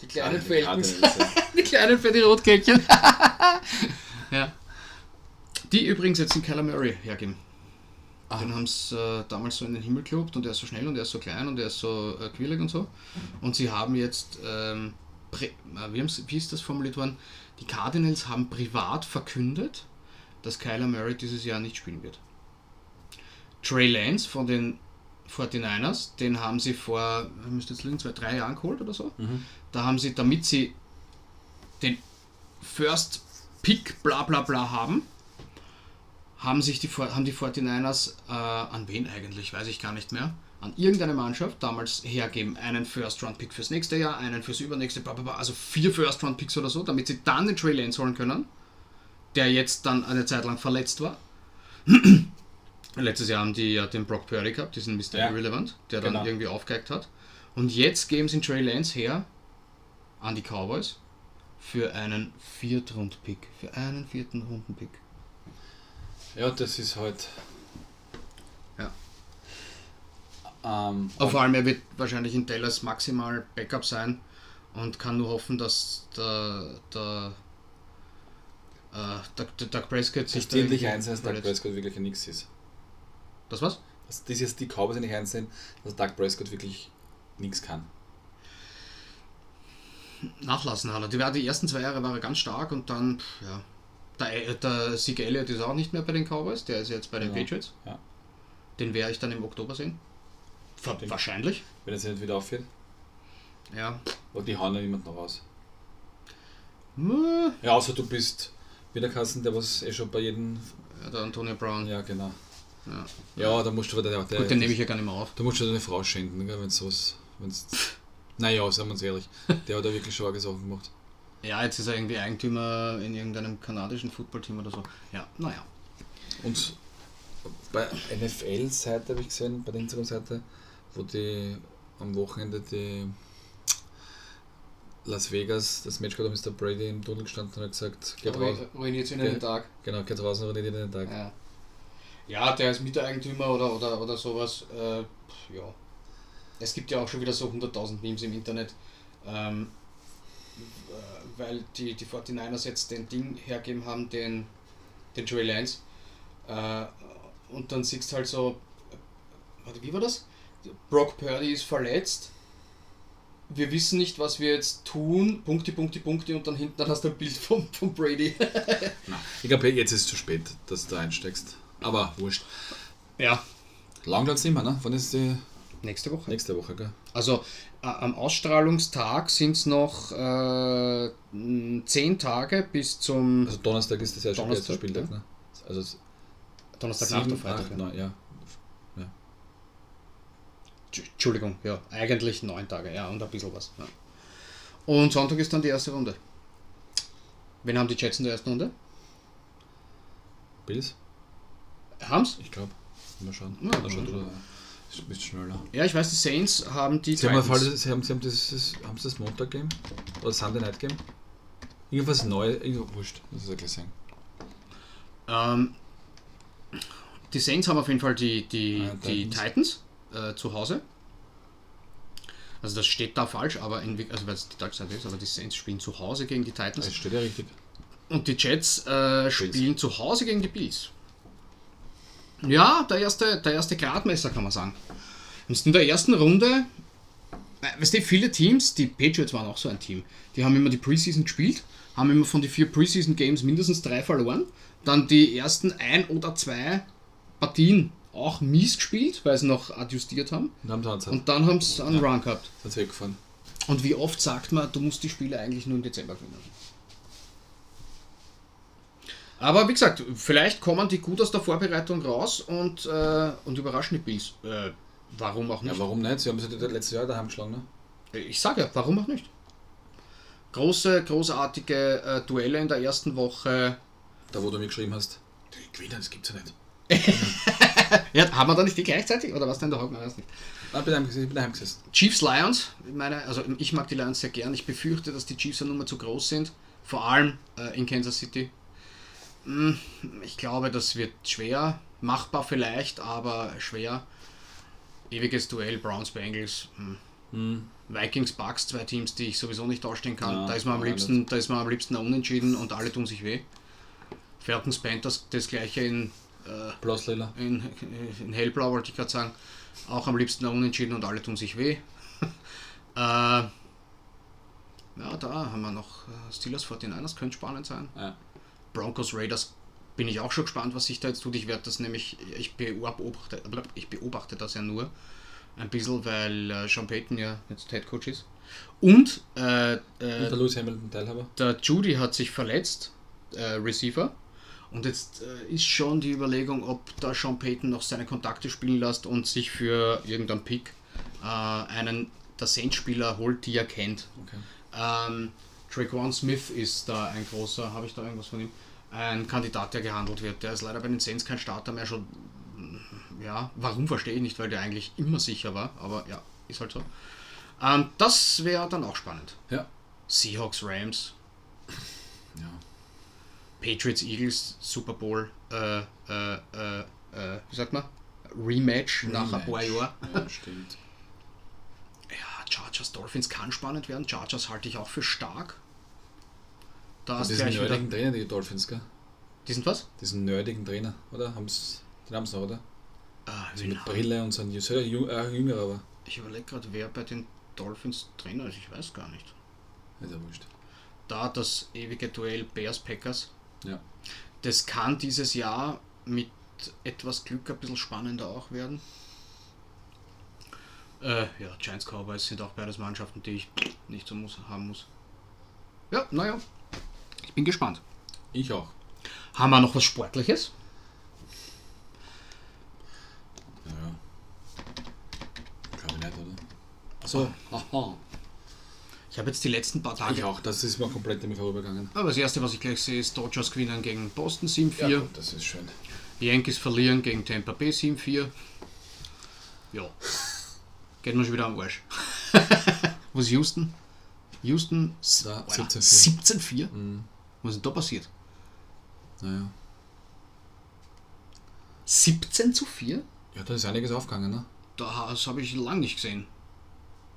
Die Ah, kleinen die Falcons. Die kleinen für die Rotkehlchen. ja. Die übrigens jetzt den Kyler Murray hergeben. Ah. Den haben sie äh, damals so in den Himmel gelobt und er ist so schnell und er ist so klein und er ist so äh, quirlig und so. Und sie haben jetzt, ähm, äh, wie, wie ist das formuliert worden? Die Cardinals haben privat verkündet, dass Kyler Murray dieses Jahr nicht spielen wird. Trey Lance von den 49ers, den haben sie vor, müsste jetzt liegen, zwei, drei Jahren geholt oder so. Mhm. Da haben sie, damit sie den First Pick bla bla bla haben, haben sich die, haben die 49ers äh, an wen eigentlich, weiß ich gar nicht mehr, an irgendeine Mannschaft damals hergeben, einen First Round Pick fürs nächste Jahr, einen fürs übernächste, bla bla bla, also vier First Round Picks oder so, damit sie dann den Trey Lance holen können, der jetzt dann eine Zeit lang verletzt war. Letztes Jahr haben die ja den Brock Purdy gehabt, diesen Mr. Ja. Irrelevant, der dann Genau. irgendwie aufgegeigt hat. Und jetzt geben sie Trey Lance her an die Cowboys für einen Viertrund-Pick. Für einen vierten Runden-Pick. Ja, das ist halt. Ja. Ähm, vor allem, er wird wahrscheinlich in Dallas maximal Backup sein und kann nur hoffen, dass der, der, äh, der Doug Prescott da endlich einsehen, dass Doug. Prescott wirklich ein Nix ist. Das was? Dass dieses die Cowboys nicht einsehen, dass Doug Prescott wirklich nichts kann. Nachlassen hat er. Die, war- die ersten zwei Jahre war er ganz stark und dann, ja. Der, der Sieg Elliott ist auch nicht mehr bei den Cowboys, der ist jetzt bei den Ja. Patriots. Ja. Den werde ich dann im Oktober sehen. Ver Den- wahrscheinlich. Wenn er sich nicht wieder aufhört. Ja. Aber die hauen ja niemand noch raus. Äh, Ja, außer du bist wieder Kassen, der was eh schon bei jedem. Ja, der Antonio Brown. Ja, genau. Ja. Ja, da musst du aber der, der, Gut, den nehme ich ja gar nicht mehr auf. Da musst du deine Frau schenken, wenn sowas. Wenn's, naja, sagen wir uns ehrlich. Der hat da wirklich schon arge Sachen gemacht. Ja, jetzt ist er irgendwie Eigentümer in irgendeinem kanadischen Footballteam oder so. Ja, naja. Und bei NFL-Seite habe ich gesehen, bei der Instagram-Seite, wo die am Wochenende die Las Vegas das Match ist der Brady im Tunnel gestanden und hat gesagt, geht raus. Ruiniert Gell? den Tag. Genau, geht raus und redet den Tag. Ja. ja, der ist Miteigentümer oder, oder, oder sowas. Äh, ja. Es gibt ja auch schon wieder so 100.000 Memes im Internet. Ähm, äh, weil die, die 49ers jetzt den Ding hergeben haben, den, den Trey Lance. Äh, und dann siehst du halt so, äh, warte, wie war das? Brock Purdy ist verletzt. Wir wissen nicht, was wir jetzt tun. Punkte, Punkte, Punkte und dann hinten dann hast du ein Bild von, von Brady. Ich glaube, jetzt ist es zu spät, dass du einsteigst. Aber wurscht. ja. Lang es nicht mehr, ne? Wann ist die Nächste Woche. nächste Woche, gell? Also äh, am Ausstrahlungstag sind es noch äh, zehn Tage bis zum Also Donnerstag ist das erste Donnerstag, Spieltag, ne? Also Donnerstag nach Freitag. acht, ja. neun, ja. Tsch- Entschuldigung, ja, eigentlich neun Tage, ja, und ein bisschen was. Ja. Und Sonntag ist dann die erste Runde. Wen haben die Jets in der ersten Runde? Bills? Haben's? Ich glaube. Mal schauen. Ja, Mal schauen, oder ist ein bisschen schneller. Ja, ich weiß, die Saints haben die Sie haben, alle- Sie haben, Sie haben das, haben Sie das Montag Game? Oder Sunday Night Game? Irgendwas Neues, irgendwo wurscht, muss ich ja gleich. Ähm, die Saints haben auf jeden Fall die, die, Ah, die Titans. Titans äh, zu Hause. Also das steht da falsch, aber in, also weil es die Dark Side ist, aber die Saints spielen zu Hause gegen die Titans. Das steht ja richtig. Und die Jets äh, spielen zu Hause gegen die Bills. Ja, der erste, der erste Gradmesser kann man sagen. Und in der ersten Runde, weißt du, viele Teams, die Patriots waren auch so ein Team, die haben immer die Preseason gespielt, haben immer von den vier Preseason Games mindestens drei verloren, dann die ersten ein oder zwei Partien auch mies gespielt, weil sie noch adjustiert haben Und haben sie und dann haben sie einen Run gehabt. sind weggefahren. Und wie oft sagt man, du musst die Spiele eigentlich nur im Dezember gewinnen? Aber wie gesagt, vielleicht kommen die gut aus der Vorbereitung raus und, äh, und überraschen die Bills. Äh, warum auch nicht? Ja, warum nicht? Sie haben sie letztes Jahr daheim geschlagen, ne? Ich sage ja, warum auch nicht? Große, großartige äh, Duelle in der ersten Woche. Da, wo du mir geschrieben hast, die gewinnen, das gibt's ja nicht. Ja, haben wir da nicht die gleichzeitig? Oder was denn? Da hat man das nicht. Ah, ich bin daheim gesessen. Ich bin daheim gesessen. Chiefs Lions, ich meine, also ich mag die Lions sehr gern. Ich befürchte, dass die Chiefs eine Nummer zu groß sind, vor allem äh, in Kansas City. Hm, Ich glaube, das wird schwer, machbar vielleicht, aber schwer. Ewiges Duell, Browns Bengals, hm. Vikings Bucks, zwei Teams, die ich sowieso nicht ausstehen kann. Ja, da ist man am ja, liebsten, da ist man am liebsten unentschieden und alle tun sich weh. Falcons Panthers, das gleiche in äh, Blauslila. in, in hellblau wollte ich gerade sagen. Auch am liebsten unentschieden und alle tun sich weh. äh, ja, da haben wir noch äh, Steelers 49ers, könnte spannend sein. Ja. Broncos Raiders bin ich auch schon gespannt, was sich da jetzt tut. Ich werde das nämlich, ich beobachte, ich beobachte das ja nur ein bisschen, weil äh, Sean Payton ja jetzt Head Coach ist. Und äh, Und äh, der Lewis Hamilton Teilhaber. der Judy hat sich verletzt, äh, Receiver. Und jetzt äh, ist schon die Überlegung, ob da Sean Payton noch seine Kontakte spielen lässt und sich für irgendeinen Pick äh, einen der Saints-Spieler holt, die er kennt. Okay. Ähm, Traquan Smith ist da ein großer, habe ich da irgendwas von ihm? Ein Kandidat, der gehandelt wird. Der ist leider bei den Saints kein Starter mehr schon. Ja, warum verstehe ich nicht, weil der eigentlich immer sicher war, aber ja, ist halt so. Ähm, das wäre dann auch spannend. Ja. Seahawks, Rams, Ja. Patriots, Eagles, Super Bowl, äh, äh, äh, äh, wie sagt man? Rematch, nach ein paar Rematch. Jahren. ja, stimmt. Ja, Chargers, Dolphins kann spannend werden. Chargers halte ich auch für stark. Da ist gleich wieder. nerdigen Trainer, die Dolphins, gell? Die sind was? Diesen nerdigen Trainer, oder? Haben's, den haben sie noch, oder? Ah, Also mit Brille und so ein äh, jünger, aber. Ich überlege gerade, wer bei den Dolphins Trainer ist. Ich weiß gar nicht. Ist ja wurscht. Da das ewige Duell Bears-Packers. Ja. Das kann dieses Jahr mit etwas Glück ein bisschen spannender auch werden. Äh, ja, Giants Cowboys sind auch beides Mannschaften, die ich nicht so muss, haben muss. Ja, naja. Ich bin gespannt. Ich auch. Haben wir noch was Sportliches? Glaube ich nicht, oder? Achso, haha. Ich habe jetzt die letzten paar Tage. Ich auch, das ist mir komplett mir vorübergegangen. Aber das erste, was ich gleich sehe, ist Dodgers gewinnen gegen Boston 7-4. Ja, das ist schön. Yankees verlieren gegen Tampa Bay 7-4. Ja. Geht mir schon wieder am Arsch. Was ist Houston? Houston s- Ja, Alter, 17-4. 17-4? Mhm. Was ist denn da passiert? Naja. 17 zu 4? Ja, da ist einiges aufgegangen, ne? Das habe ich lange nicht gesehen.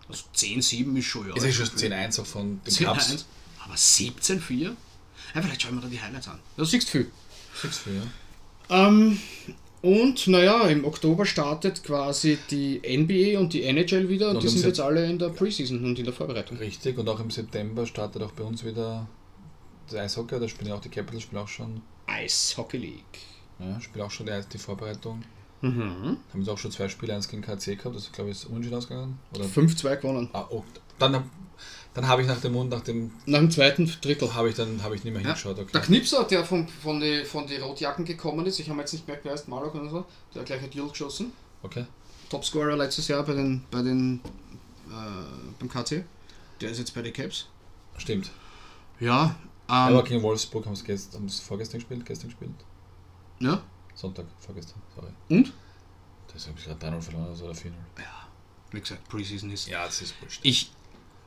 Also 10-7 ist schon ja. Ist ja schon 10-1 auch von den Cups. 10-1. Aber 17-4? Ja, vielleicht schauen wir da die Highlights an. Das siehst viel. 6 ja. Ähm, und naja, im Oktober startet quasi die NBA und die NHL wieder und Und die sind Sep- jetzt alle in der Preseason und in der Vorbereitung. Richtig, und auch im September startet auch bei uns wieder das Eishockey, da spielen ja auch die Capitals, spielen auch schon, Ice Hockey League. ja, spielen auch schon die, die Vorbereitung. Mhm. Haben jetzt auch schon zwei Spiele, eins gegen KC gehabt, das glaube ich ist unentschieden ausgegangen. Oder 5-2 gewonnen. ah, oh, dann, dann habe ich nach dem Mond, nach dem Nach dem zweiten Drittel. habe ich dann habe ich nicht mehr Ja. hingeschaut, okay. Der Knipser, der von, von den von die Rotjacken gekommen ist, ich habe jetzt nicht gemerkt, wer heißt Malok oder so, der hat gleich ein Deal geschossen. Okay. Topscorer letztes Jahr bei den, bei den äh, beim KC. Der ist jetzt bei den Caps. Stimmt. Ja, Aber ähm, gegen Wolfsburg haben sie gestern, haben sie vorgestern gespielt, gestern gespielt. ja. Sonntag, vorgestern, sorry. Und? Das habe ich gerade 3-0 verloren also, oder 4-0. Ja, wie gesagt, Preseason ist. Ja, das ist wurscht. Ich,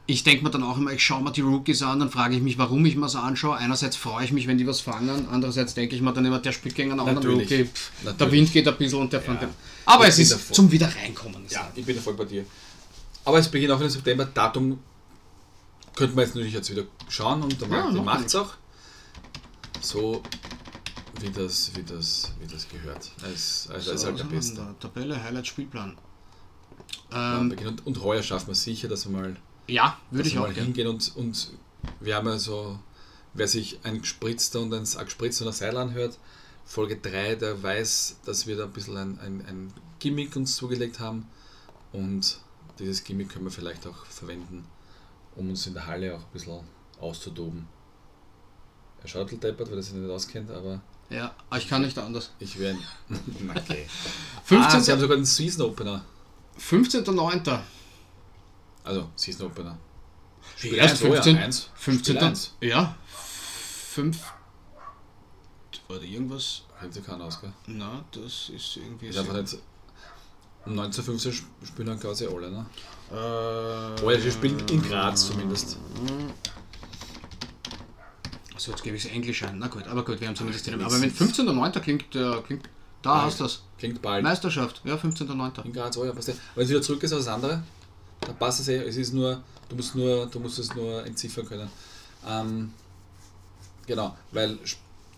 ich denke mir dann auch immer, ich schaue mir die Rookies an, dann frage ich mich, warum ich mir so anschaue. Einerseits freue ich mich, wenn die was fangen, andererseits denke ich mir dann immer, der spielt gegen einen anderen Natürlich. Rookie. Pff, Der Natürlich. Wind geht ein bisschen und der fängt Ja. an. Aber Ich es ist davor. zum wieder reinkommen. ist Ja, halt- ich bin da voll bei dir. Aber es beginnt auch im September. Datum könnte man jetzt natürlich jetzt wieder schauen und der Markt macht es auch. So wie das, wie das, wie das gehört. Es, also ist halt der Beste. Tabelle, Highlight, Spielplan. Ja, Ähm, beginnt. und, und heuer schaffen wir sicher, dass wir mal, ja, würde ich auch mal hingehen und, und wir haben ja so, wer sich ein gespritzter und ein, gespritzter und ein Seil anhört, Folge 3, der weiß, dass wir da ein bisschen ein, ein, ein Gimmick uns zugelegt haben und dieses Gimmick können wir vielleicht auch verwenden, um uns in der Halle auch ein bisschen auszutoben. Er schaut ein deppert, weil er sich nicht auskennt, aber Ja, ich kann nicht anders. ich werde. okay. 15. Ah, sie haben sogar einen Season Opener. 15.09. Also, Season Opener. Spiel erst 15. Oh eins. 15. Spiel eins. Ja. 5. War da irgendwas? Kennt sich keiner aus, gell? Na, das ist irgendwie. Einfach nicht. Um 1915 sp- spielen dann quasi alle, ne? Äh, Oder sie spielen in Graz zumindest. So, jetzt gebe ich es Englisch ein. Na gut, aber gut, wir haben zumindest den. Aber wenn 15.09. klingt, äh, klingt. Da Bald. hast du das. Klingt bald. Meisterschaft, ja, 15.09. In Graz, oh ja, passt ja. Wenn es wieder zurück ist, ist das andere. Da passt es eh. Es ist nur, du musst nur, du musst es nur entziffern können. Ähm, genau, weil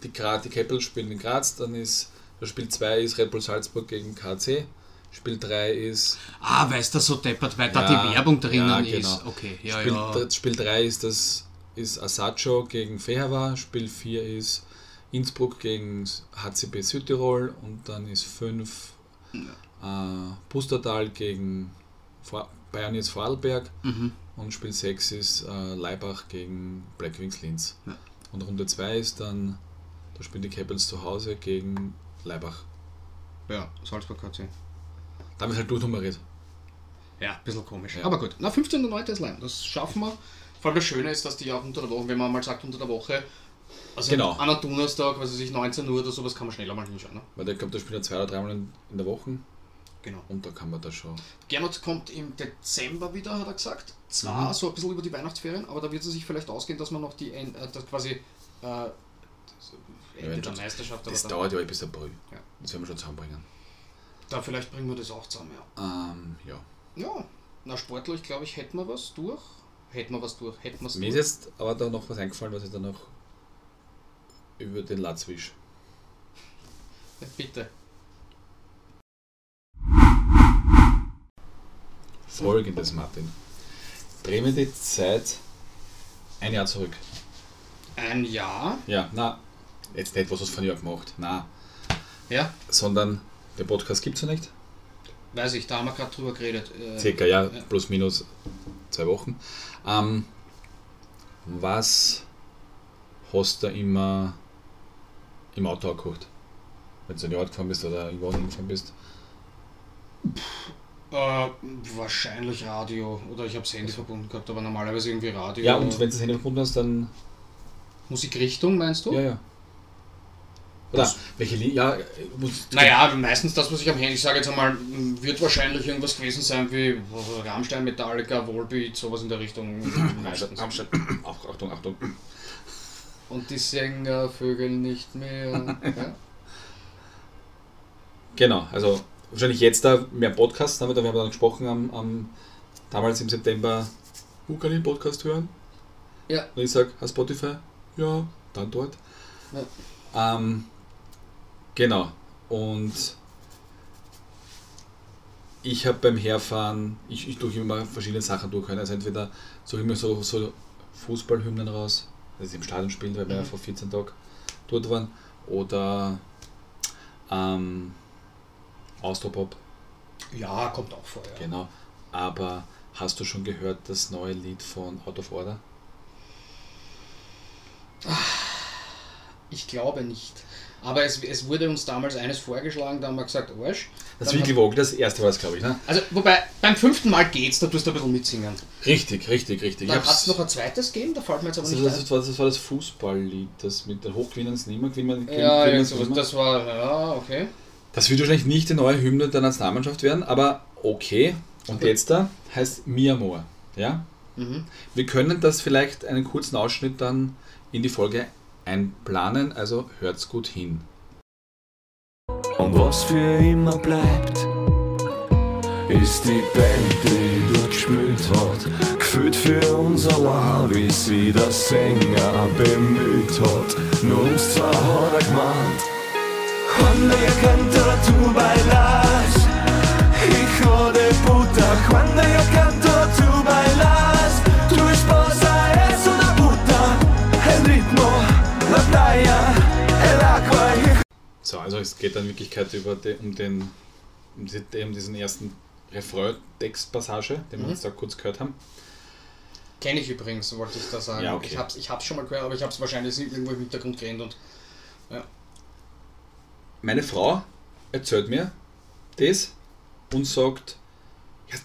die, Gra- die Capitals spielen in Graz, dann ist das Spiel 2 ist Red Bull Salzburg gegen KC. Spiel 3 ist Ah, weißt du, so deppert, weil da Ja, die Werbung drinnen ja, ist. genau. Okay, ja, Spiel, ja. Spiel 3 ist das ist Asacho gegen Fehawa, Spiel 4 ist Innsbruck gegen HCB Südtirol und dann ist 5 äh, Pustertal gegen Vor Pioneers Vorarlberg Mhm. und Spiel 6 ist äh, Leibach gegen Black Wings Linz. Ja. Und Runde 2 ist dann, da spielen die Capitals zu Hause gegen Leibach. Ja, Salzburg hat sie. Da haben wir halt durchnummeriert. Ja, ein bisschen komisch. Ja. Aber gut, na 15.09. ist Leim, das schaffen wir. Vor allem das Schöne ist, dass die auch unter der Woche, wenn man mal sagt unter der Woche, also Genau. an einem Donnerstag, was weiß ich, 19 Uhr oder sowas, kann man schneller mal hinschauen. Ne? Weil ich glaube, da spielen ja zwei oder dreimal in, in der Woche Genau. und da kann man da schon. Gernot kommt im Dezember wieder, hat er gesagt. Zwar Mhm. so ein bisschen über die Weihnachtsferien, aber da wird es sich vielleicht ausgehen, dass man noch die End, äh, das quasi äh, das Ende wenn der das- Meisterschaft, Das dann, dauert ja bis April. Ja. Das werden wir schon zusammenbringen. da vielleicht bringen wir das auch zusammen, ja. Ähm, ja. Ja, na sportlich glaube ich, hätten wir was durch. Hätten wir was durch, hätten wir es Mir ist durch. jetzt aber da noch was eingefallen, was ich dann noch über den Latz wisch. Ja, bitte. Folgendes, Martin. Dreh mir die Zeit ein Jahr zurück. Ein Jahr. Ja, na, jetzt nicht, was hast du von Jahr gemacht. Na, Ja, sondern der Podcast gibt es ja nicht. weiß ich, da haben wir gerade drüber geredet. Äh, Circa, ja, Ja. plus minus zwei Wochen. Ähm, was hast du immer im Auto gekocht? Wenn du in die Ort gefahren bist oder irgendwo hingefahren bist? Äh, wahrscheinlich Radio. Oder ich habe das Handy verbunden gehabt, aber normalerweise irgendwie Radio. Ja, und wenn du das Handy verbunden hast, dann. Musikrichtung meinst du? Ja, ja. Oder Das- welche Lieder? Ja, muss, Naja, meistens das, was ich am Handy, sage jetzt einmal, wird wahrscheinlich irgendwas gewesen sein wie Rammstein, Metallica, Volbeat, sowas in der Richtung. meistens. Amstein. Ach, Achtung, Achtung. Und die Sänger vögeln nicht mehr. ja? Genau, also wahrscheinlich jetzt da mehr Podcasts, haben wir, da, wir haben dann gesprochen am, am damals im September, wo kann ich einen Podcast hören? Ja. Und ich sage, hast Spotify? Ja, dann dort. Ähm, genau. Und ich habe beim Herfahren, ich, ich tue immer verschiedene Sachen durchhören. Also entweder suche ich mir so, so Fußballhymnen raus, also im Stadion spielen, weil wir ja Mhm. vor 14 Tagen dort waren. Oder ähm, Austropop, ja, kommt auch vor. Ja. genau. Aber hast du schon gehört das neue Lied von Out of Order? Ich glaube nicht. Aber es, es wurde uns damals eines vorgeschlagen, da haben wir gesagt, Arsch. Das Woggle, das erste war es, glaube ich. Ne? Also, wobei, beim fünften Mal geht's, da tust du ein bisschen mitsingen. Richtig, richtig, richtig. Ich hat es noch ein zweites gegeben, da fällt mir jetzt aber nicht das, ein. das, war, das war das Fußballlied, das mit den Hochgewinnern nimmer, gewinnen, Ja, gewinnen ja sowas, das war, ja, okay. Das wird wahrscheinlich nicht die neue Hymne der Nationalmannschaft werden, aber okay. Und Okay. jetzt da heißt Mi Amor. Ja? Mhm. Wir können das vielleicht einen kurzen Ausschnitt dann in die Folge einplanen, also hört's gut hin. Und was für immer bleibt, ist die Band, die dort gespielt hat. Gefühlt für unser Wow, wie sie der Sänger bemüht hat. Nur uns zwei hat er gemeint. Cuando yo canto tu bailas, hijo de puta. Cuando yo canto So, also es geht dann in Wirklichkeit über de, um, den, um, die, um diesen ersten Refrain-Textpassage, den wir Mhm. jetzt da kurz gehört haben. Kenne ich übrigens, wollte ich da sagen. Ja, okay. Ich hab's, ich hab's schon mal gehört, aber ich hab's wahrscheinlich irgendwo im Hintergrund gerannt und. Meine Frau erzählt mir das und sagt, ja,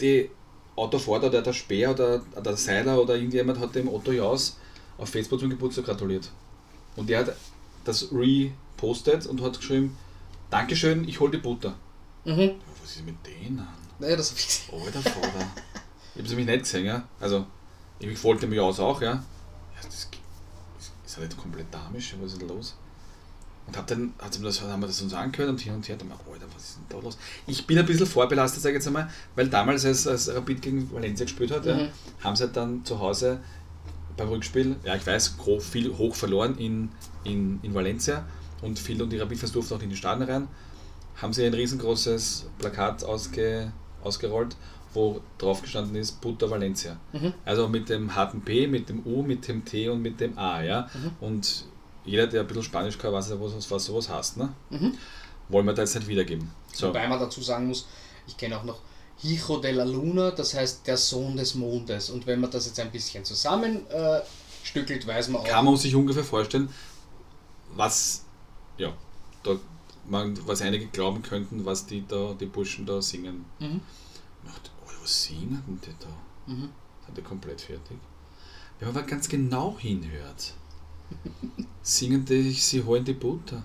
die Autofahrer oder der Speer oder der Seiler oder irgendjemand hat dem Otto Jaus auf Facebook zum Geburtstag gratuliert. Und der hat das repostet und hat geschrieben, Dankeschön, ich hol die Butter. Mhm. Ja, Was ist mit denen? Naja, das hab ich gesehen. Alter Vater. ich habe nämlich nicht gesehen, ja. Also, ich folgte mir aus auch, ja. ja das ist, nicht komplett damisch? Was ist denn los? Und hab dann, hat sie mir das, haben wir das uns angehört und hin und her, und dann, Alter, was ist denn da los? Ich bin ein bisschen vorbelastet, sage ich jetzt einmal, weil damals, als, als Rapid gegen Valencia gespielt hat, ja, Mhm. haben sie halt dann zu Hause beim Rückspiel, ja, ich weiß, grob viel hoch verloren in, in, in Valencia und viel und die Rapid-Fans durften auch in die Stadion rein, haben sie ein riesengroßes Plakat ausge, ausgerollt, wo drauf gestanden ist Butter Valencia. Mhm. Also mit dem harten P, mit dem U, mit dem T und mit dem A, ja. Mhm. Und jeder, der ein bisschen Spanisch kann, weiß ja, was, was sowas heißt, ne? Mhm. Wollen wir da jetzt nicht wiedergeben. So. Wobei man dazu sagen muss, ich kenne auch noch Hijo de la Luna, das heißt der Sohn des Mondes. Und wenn man das jetzt ein bisschen zusammen äh, weiß man auch. kann man sich ungefähr vorstellen, was, ja, da, man, was einige glauben könnten, was die da, die Burschen da singen. Mhm. Ich dachte, oh, was singen denn die da? Mhm. Sind die komplett fertig? Wenn man aber ganz genau hinhört, singen die, sie holen die Butter.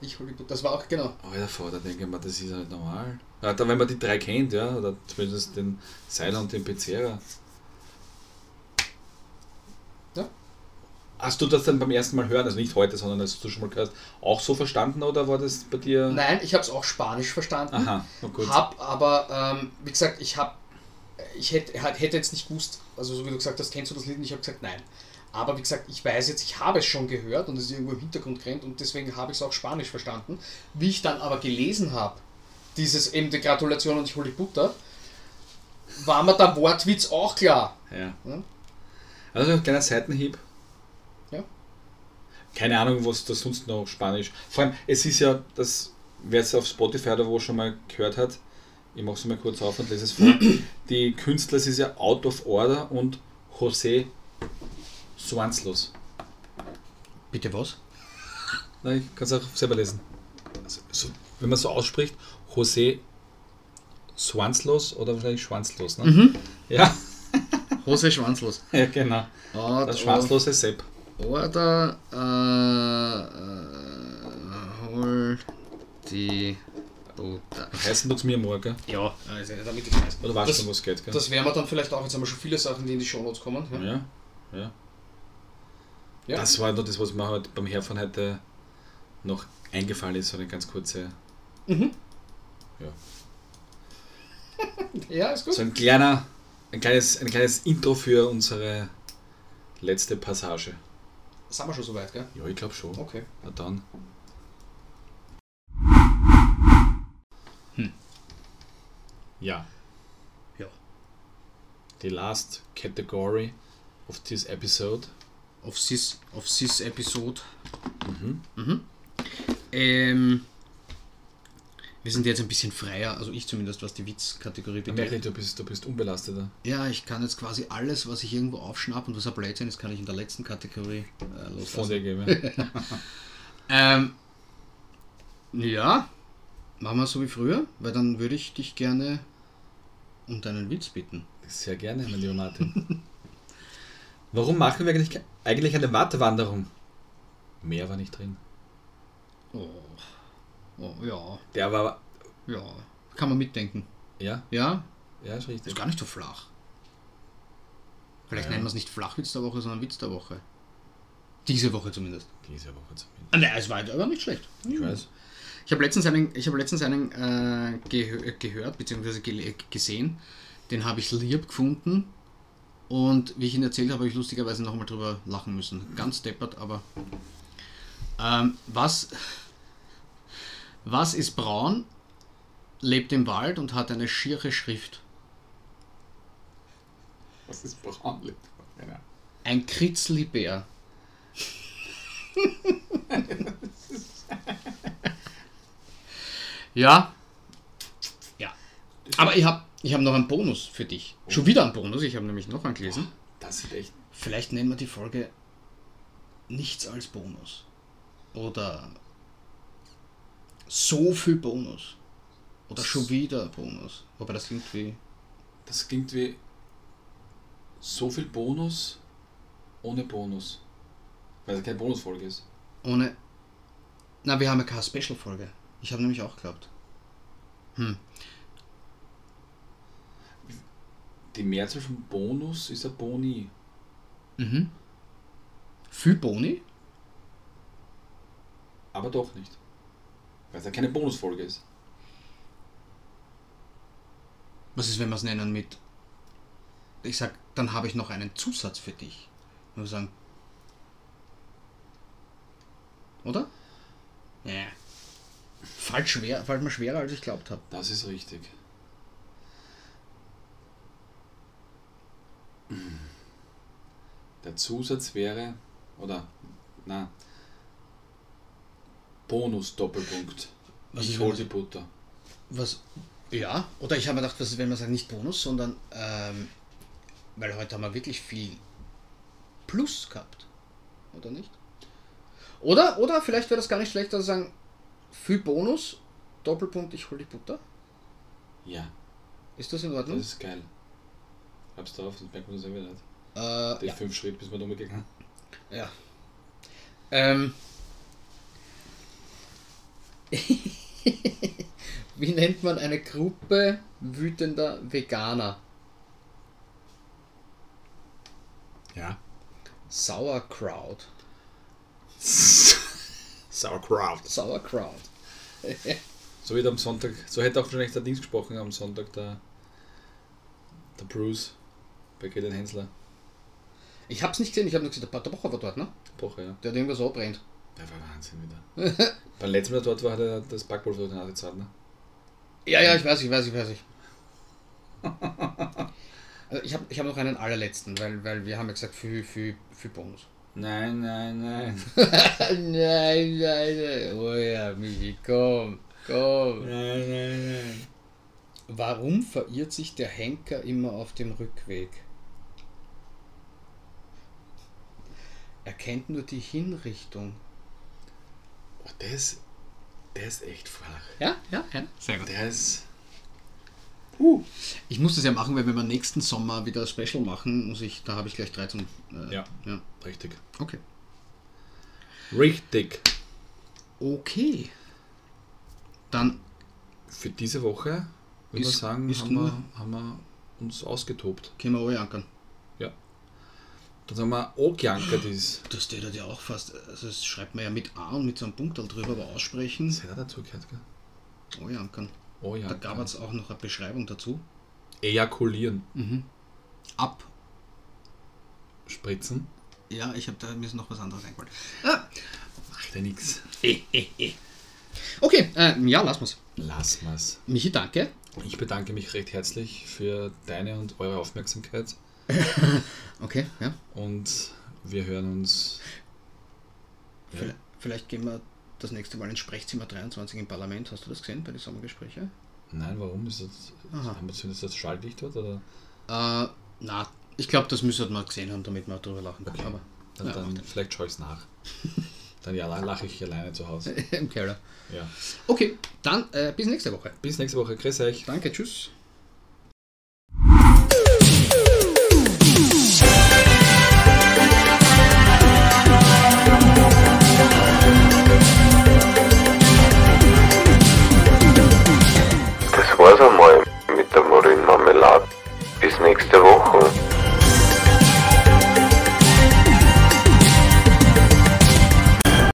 Ich hol die Butter. Das war auch, genau. Aber davor, da denke ich mir, das ist ja nicht normal. Ja, da, wenn man die drei kennt, ja, oder zumindest den Seiler und den Pizzera. Hast du das dann beim ersten Mal hören, also nicht heute, sondern als du schon mal gehört, auch so verstanden oder war das bei dir? Nein, ich habe es auch Spanisch verstanden. Aha, na gut. Hab aber, ähm, wie gesagt, ich habe, ich hätte, hätte jetzt nicht gewusst, also so wie du gesagt hast, kennst du das Lied? Und ich habe gesagt, nein. Aber wie gesagt, ich weiß jetzt, ich habe es schon gehört und es ist irgendwo im Hintergrund gerannt und deswegen habe ich es auch Spanisch verstanden. Wie ich dann aber gelesen habe, dieses eben die Gratulation und ich hole die Butter, war mir der Wortwitz auch klar. Ja. Ja. Also ein kleiner Seitenhieb. Keine Ahnung, was das sonst noch Spanisch. Vor allem, es ist ja, das, wer es auf Spotify oder wo schon mal gehört hat, ich mache es mal kurz auf und lese es vor. Die Künstler, es ist ja Out of Order und José Swanslos. Bitte was? Nein, ich kann es auch selber lesen. Also, so, wenn man so ausspricht, José Swanslos oder wahrscheinlich Schwanzlos, ne? Mhm. Ja, Hose schwanzlos. ja, genau. Oder, Das schwanzlose Sepp. Oder äh, äh, hol die Butter. Heißen tut's mir morgen. Ja, also damit ich weiß. Oder weißt Das- du, was geht, gell? Das wären wir dann vielleicht auch. Jetzt haben wir schon viele Sachen, die in die Shownotes kommen. Ja. Ja, ja. Ja. Das war nur das, was mir halt beim Herfahren heute noch eingefallen ist, so eine ganz kurze, Mhm. ja. ja, ist gut. So ein kleiner, ein kleines, ein kleines Intro für unsere letzte Passage. Sind wir schon soweit, gell? Ja, ich glaube schon. Okay. Na dann. Hm. Ja, Ja. the last category of this episode. Auf this, auf this Episode. Mhm. Mhm. Ähm, wir sind jetzt ein bisschen freier, also ich zumindest, was die Witzkategorie betrifft. du bist, du bist unbelasteter. Ja, ich kann jetzt quasi alles, was ich irgendwo aufschnapp und was ein Blödsinn ist, kann ich in der letzten Kategorie äh, Von loslassen. dir geben. Ähm, ja, machen wir so wie früher, weil dann würde ich dich gerne um deinen Witz bitten. Sehr gerne, mein lieber Martin. Warum machen wir eigentlich, eigentlich eine Wartewanderung? Mehr war nicht drin. Oh, oh ja, Der war, ja, kann man mitdenken. ja, Ja, ja, ist ist richtig. gar nicht so flach. Vielleicht Ja. nennen wir es nicht Flachwitz der Woche, sondern Witz der Woche. Diese Woche zumindest. Diese Woche zumindest. Ah, Nein, es war aber nicht schlecht. Ich weiß. Ich habe letztens einen, ich habe letztens einen äh, gehö gehört bzw. Ge gesehen. Den habe ich lieb gefunden. Und wie ich ihn erzählt habe, habe ich lustigerweise nochmal drüber lachen müssen. Ganz deppert, aber. Ähm, was, was ist braun, lebt im Wald und hat eine schiere Schrift? Was ist braun? Genau. Ein Kritzlibär. ja. Ja. Aber ich habe Ich habe noch einen Bonus für dich. Schon wieder einen Bonus, ich habe nämlich noch einen gelesen. Das ist echt. Vielleicht nennen wir die Folge Nichts als Bonus. Oder so viel Bonus. Oder schon wieder Bonus. Wobei das klingt wie. Das klingt wie so viel Bonus ohne Bonus. Weil es keine Bonusfolge ist. Ohne. Na, wir haben ja keine Special-Folge. Ich habe nämlich auch geglaubt. Hm. Die Mehrzahl von Bonus ist ein Boni. Mhm. Viel Boni? Aber doch nicht. Weil es ja keine Bonusfolge ist. Was ist, wenn wir es nennen mit. Ich sag, dann habe ich noch einen Zusatz für dich. Wir sagen. Oder? Ja. Fällt schwer, fällt mir schwerer, als ich glaubt habe. Das ist richtig. Der Zusatz wäre, oder, na, Bonus-Doppelpunkt. Was ich ist hol das? die Butter. Was? Ja, oder ich habe mir gedacht, was ist, wenn man sagt, nicht Bonus, sondern, ähm, weil heute haben wir wirklich viel Plus gehabt. Oder nicht? Oder, oder vielleicht wäre das gar nicht schlecht, dass wir sagen, viel Bonus, Doppelpunkt, ich hol die Butter. Ja, Ist das in das Ordnung? ist geil. Hab's drauf, sonst merkt man das ja wieder nicht. Äh, Die ja. fünf Schritte, bis man da umgegangen ja. Ähm. Wie nennt man eine Gruppe wütender Veganer? Ja. Sauerkraut. Sauerkraut. Sauerkraut. So wird am Sonntag, so hätte auch wahrscheinlich der Dings gesprochen am Sonntag, der, der Bruce bei Gideon Hensler. Ich hab's nicht gesehen, ich habe nur gesehen, der Bocher war dort, ne? Woche, ja. Der hat irgendwas abbrennt. Der war Wahnsinn wieder. Beim letzten Mal der dort war, hat er das Backpulver durch die Nase gezahlt, ne? Ja, ja, ich weiß, ich weiß, ich weiß. Ich. Also ich habe ich hab noch einen allerletzten, weil, weil wir haben ja gesagt, für, für, für Bonus. Nein, nein, nein. nein, nein, nein. Oh ja, Michi, komm, komm. Nein, nein, nein. Warum verirrt sich der Henker immer auf dem Rückweg? Er kennt nur die Hinrichtung. Oh, der ist, der ist echt flach. Ja, ja, ja. Sehr gut. Der ist, Ich muss das ja machen, weil wenn wir nächsten Sommer wieder ein Special machen, muss ich, da habe ich gleich drei zum. Äh, Ja. ja. richtig. Okay. Richtig. Okay. Dann Für diese Woche, würde ich Ist- sagen, ist haben, nur- wir, haben wir uns ausgetobt. können wir alle ankern. Dann sagen wir, angeankert ist. Das steht ja auch fast, also das schreibt man ja mit A und mit so einem Punkt drüber, aber aussprechen, Das hätte er dazu gehört, gell? Oh ja. Da gab es auch noch eine Beschreibung dazu. Ejakulieren. Ab. Spritzen. Ja, ich habe da mir ist noch was anderes eingefallen. Macht ja nix. Okay, äh, ja, lassen wir's. Lass mal's. Michi, danke. Ich bedanke mich recht herzlich für deine und eure Aufmerksamkeit Okay, ja. und wir hören uns. Ja. Vielleicht, vielleicht gehen wir das nächste Mal ins Sprechzimmer 23 im Parlament. Hast du das gesehen bei den Sommergesprächen? Nein, warum? Ist das, Aha. haben wir zumindest das Schalllicht dort? Oder? Äh, na, ich glaube, das müssen wir mal gesehen haben, damit wir drüber lachen können. Okay. Aber Dann, Ja, dann vielleicht schaue ich es nach. dann ja, lache ich alleine zu Hause. im Keller. Ja. Okay, dann äh, bis nächste Woche. Bis nächste Woche. Grüß euch. Danke, tschüss. Quasar mojim mi tamorin marmelad.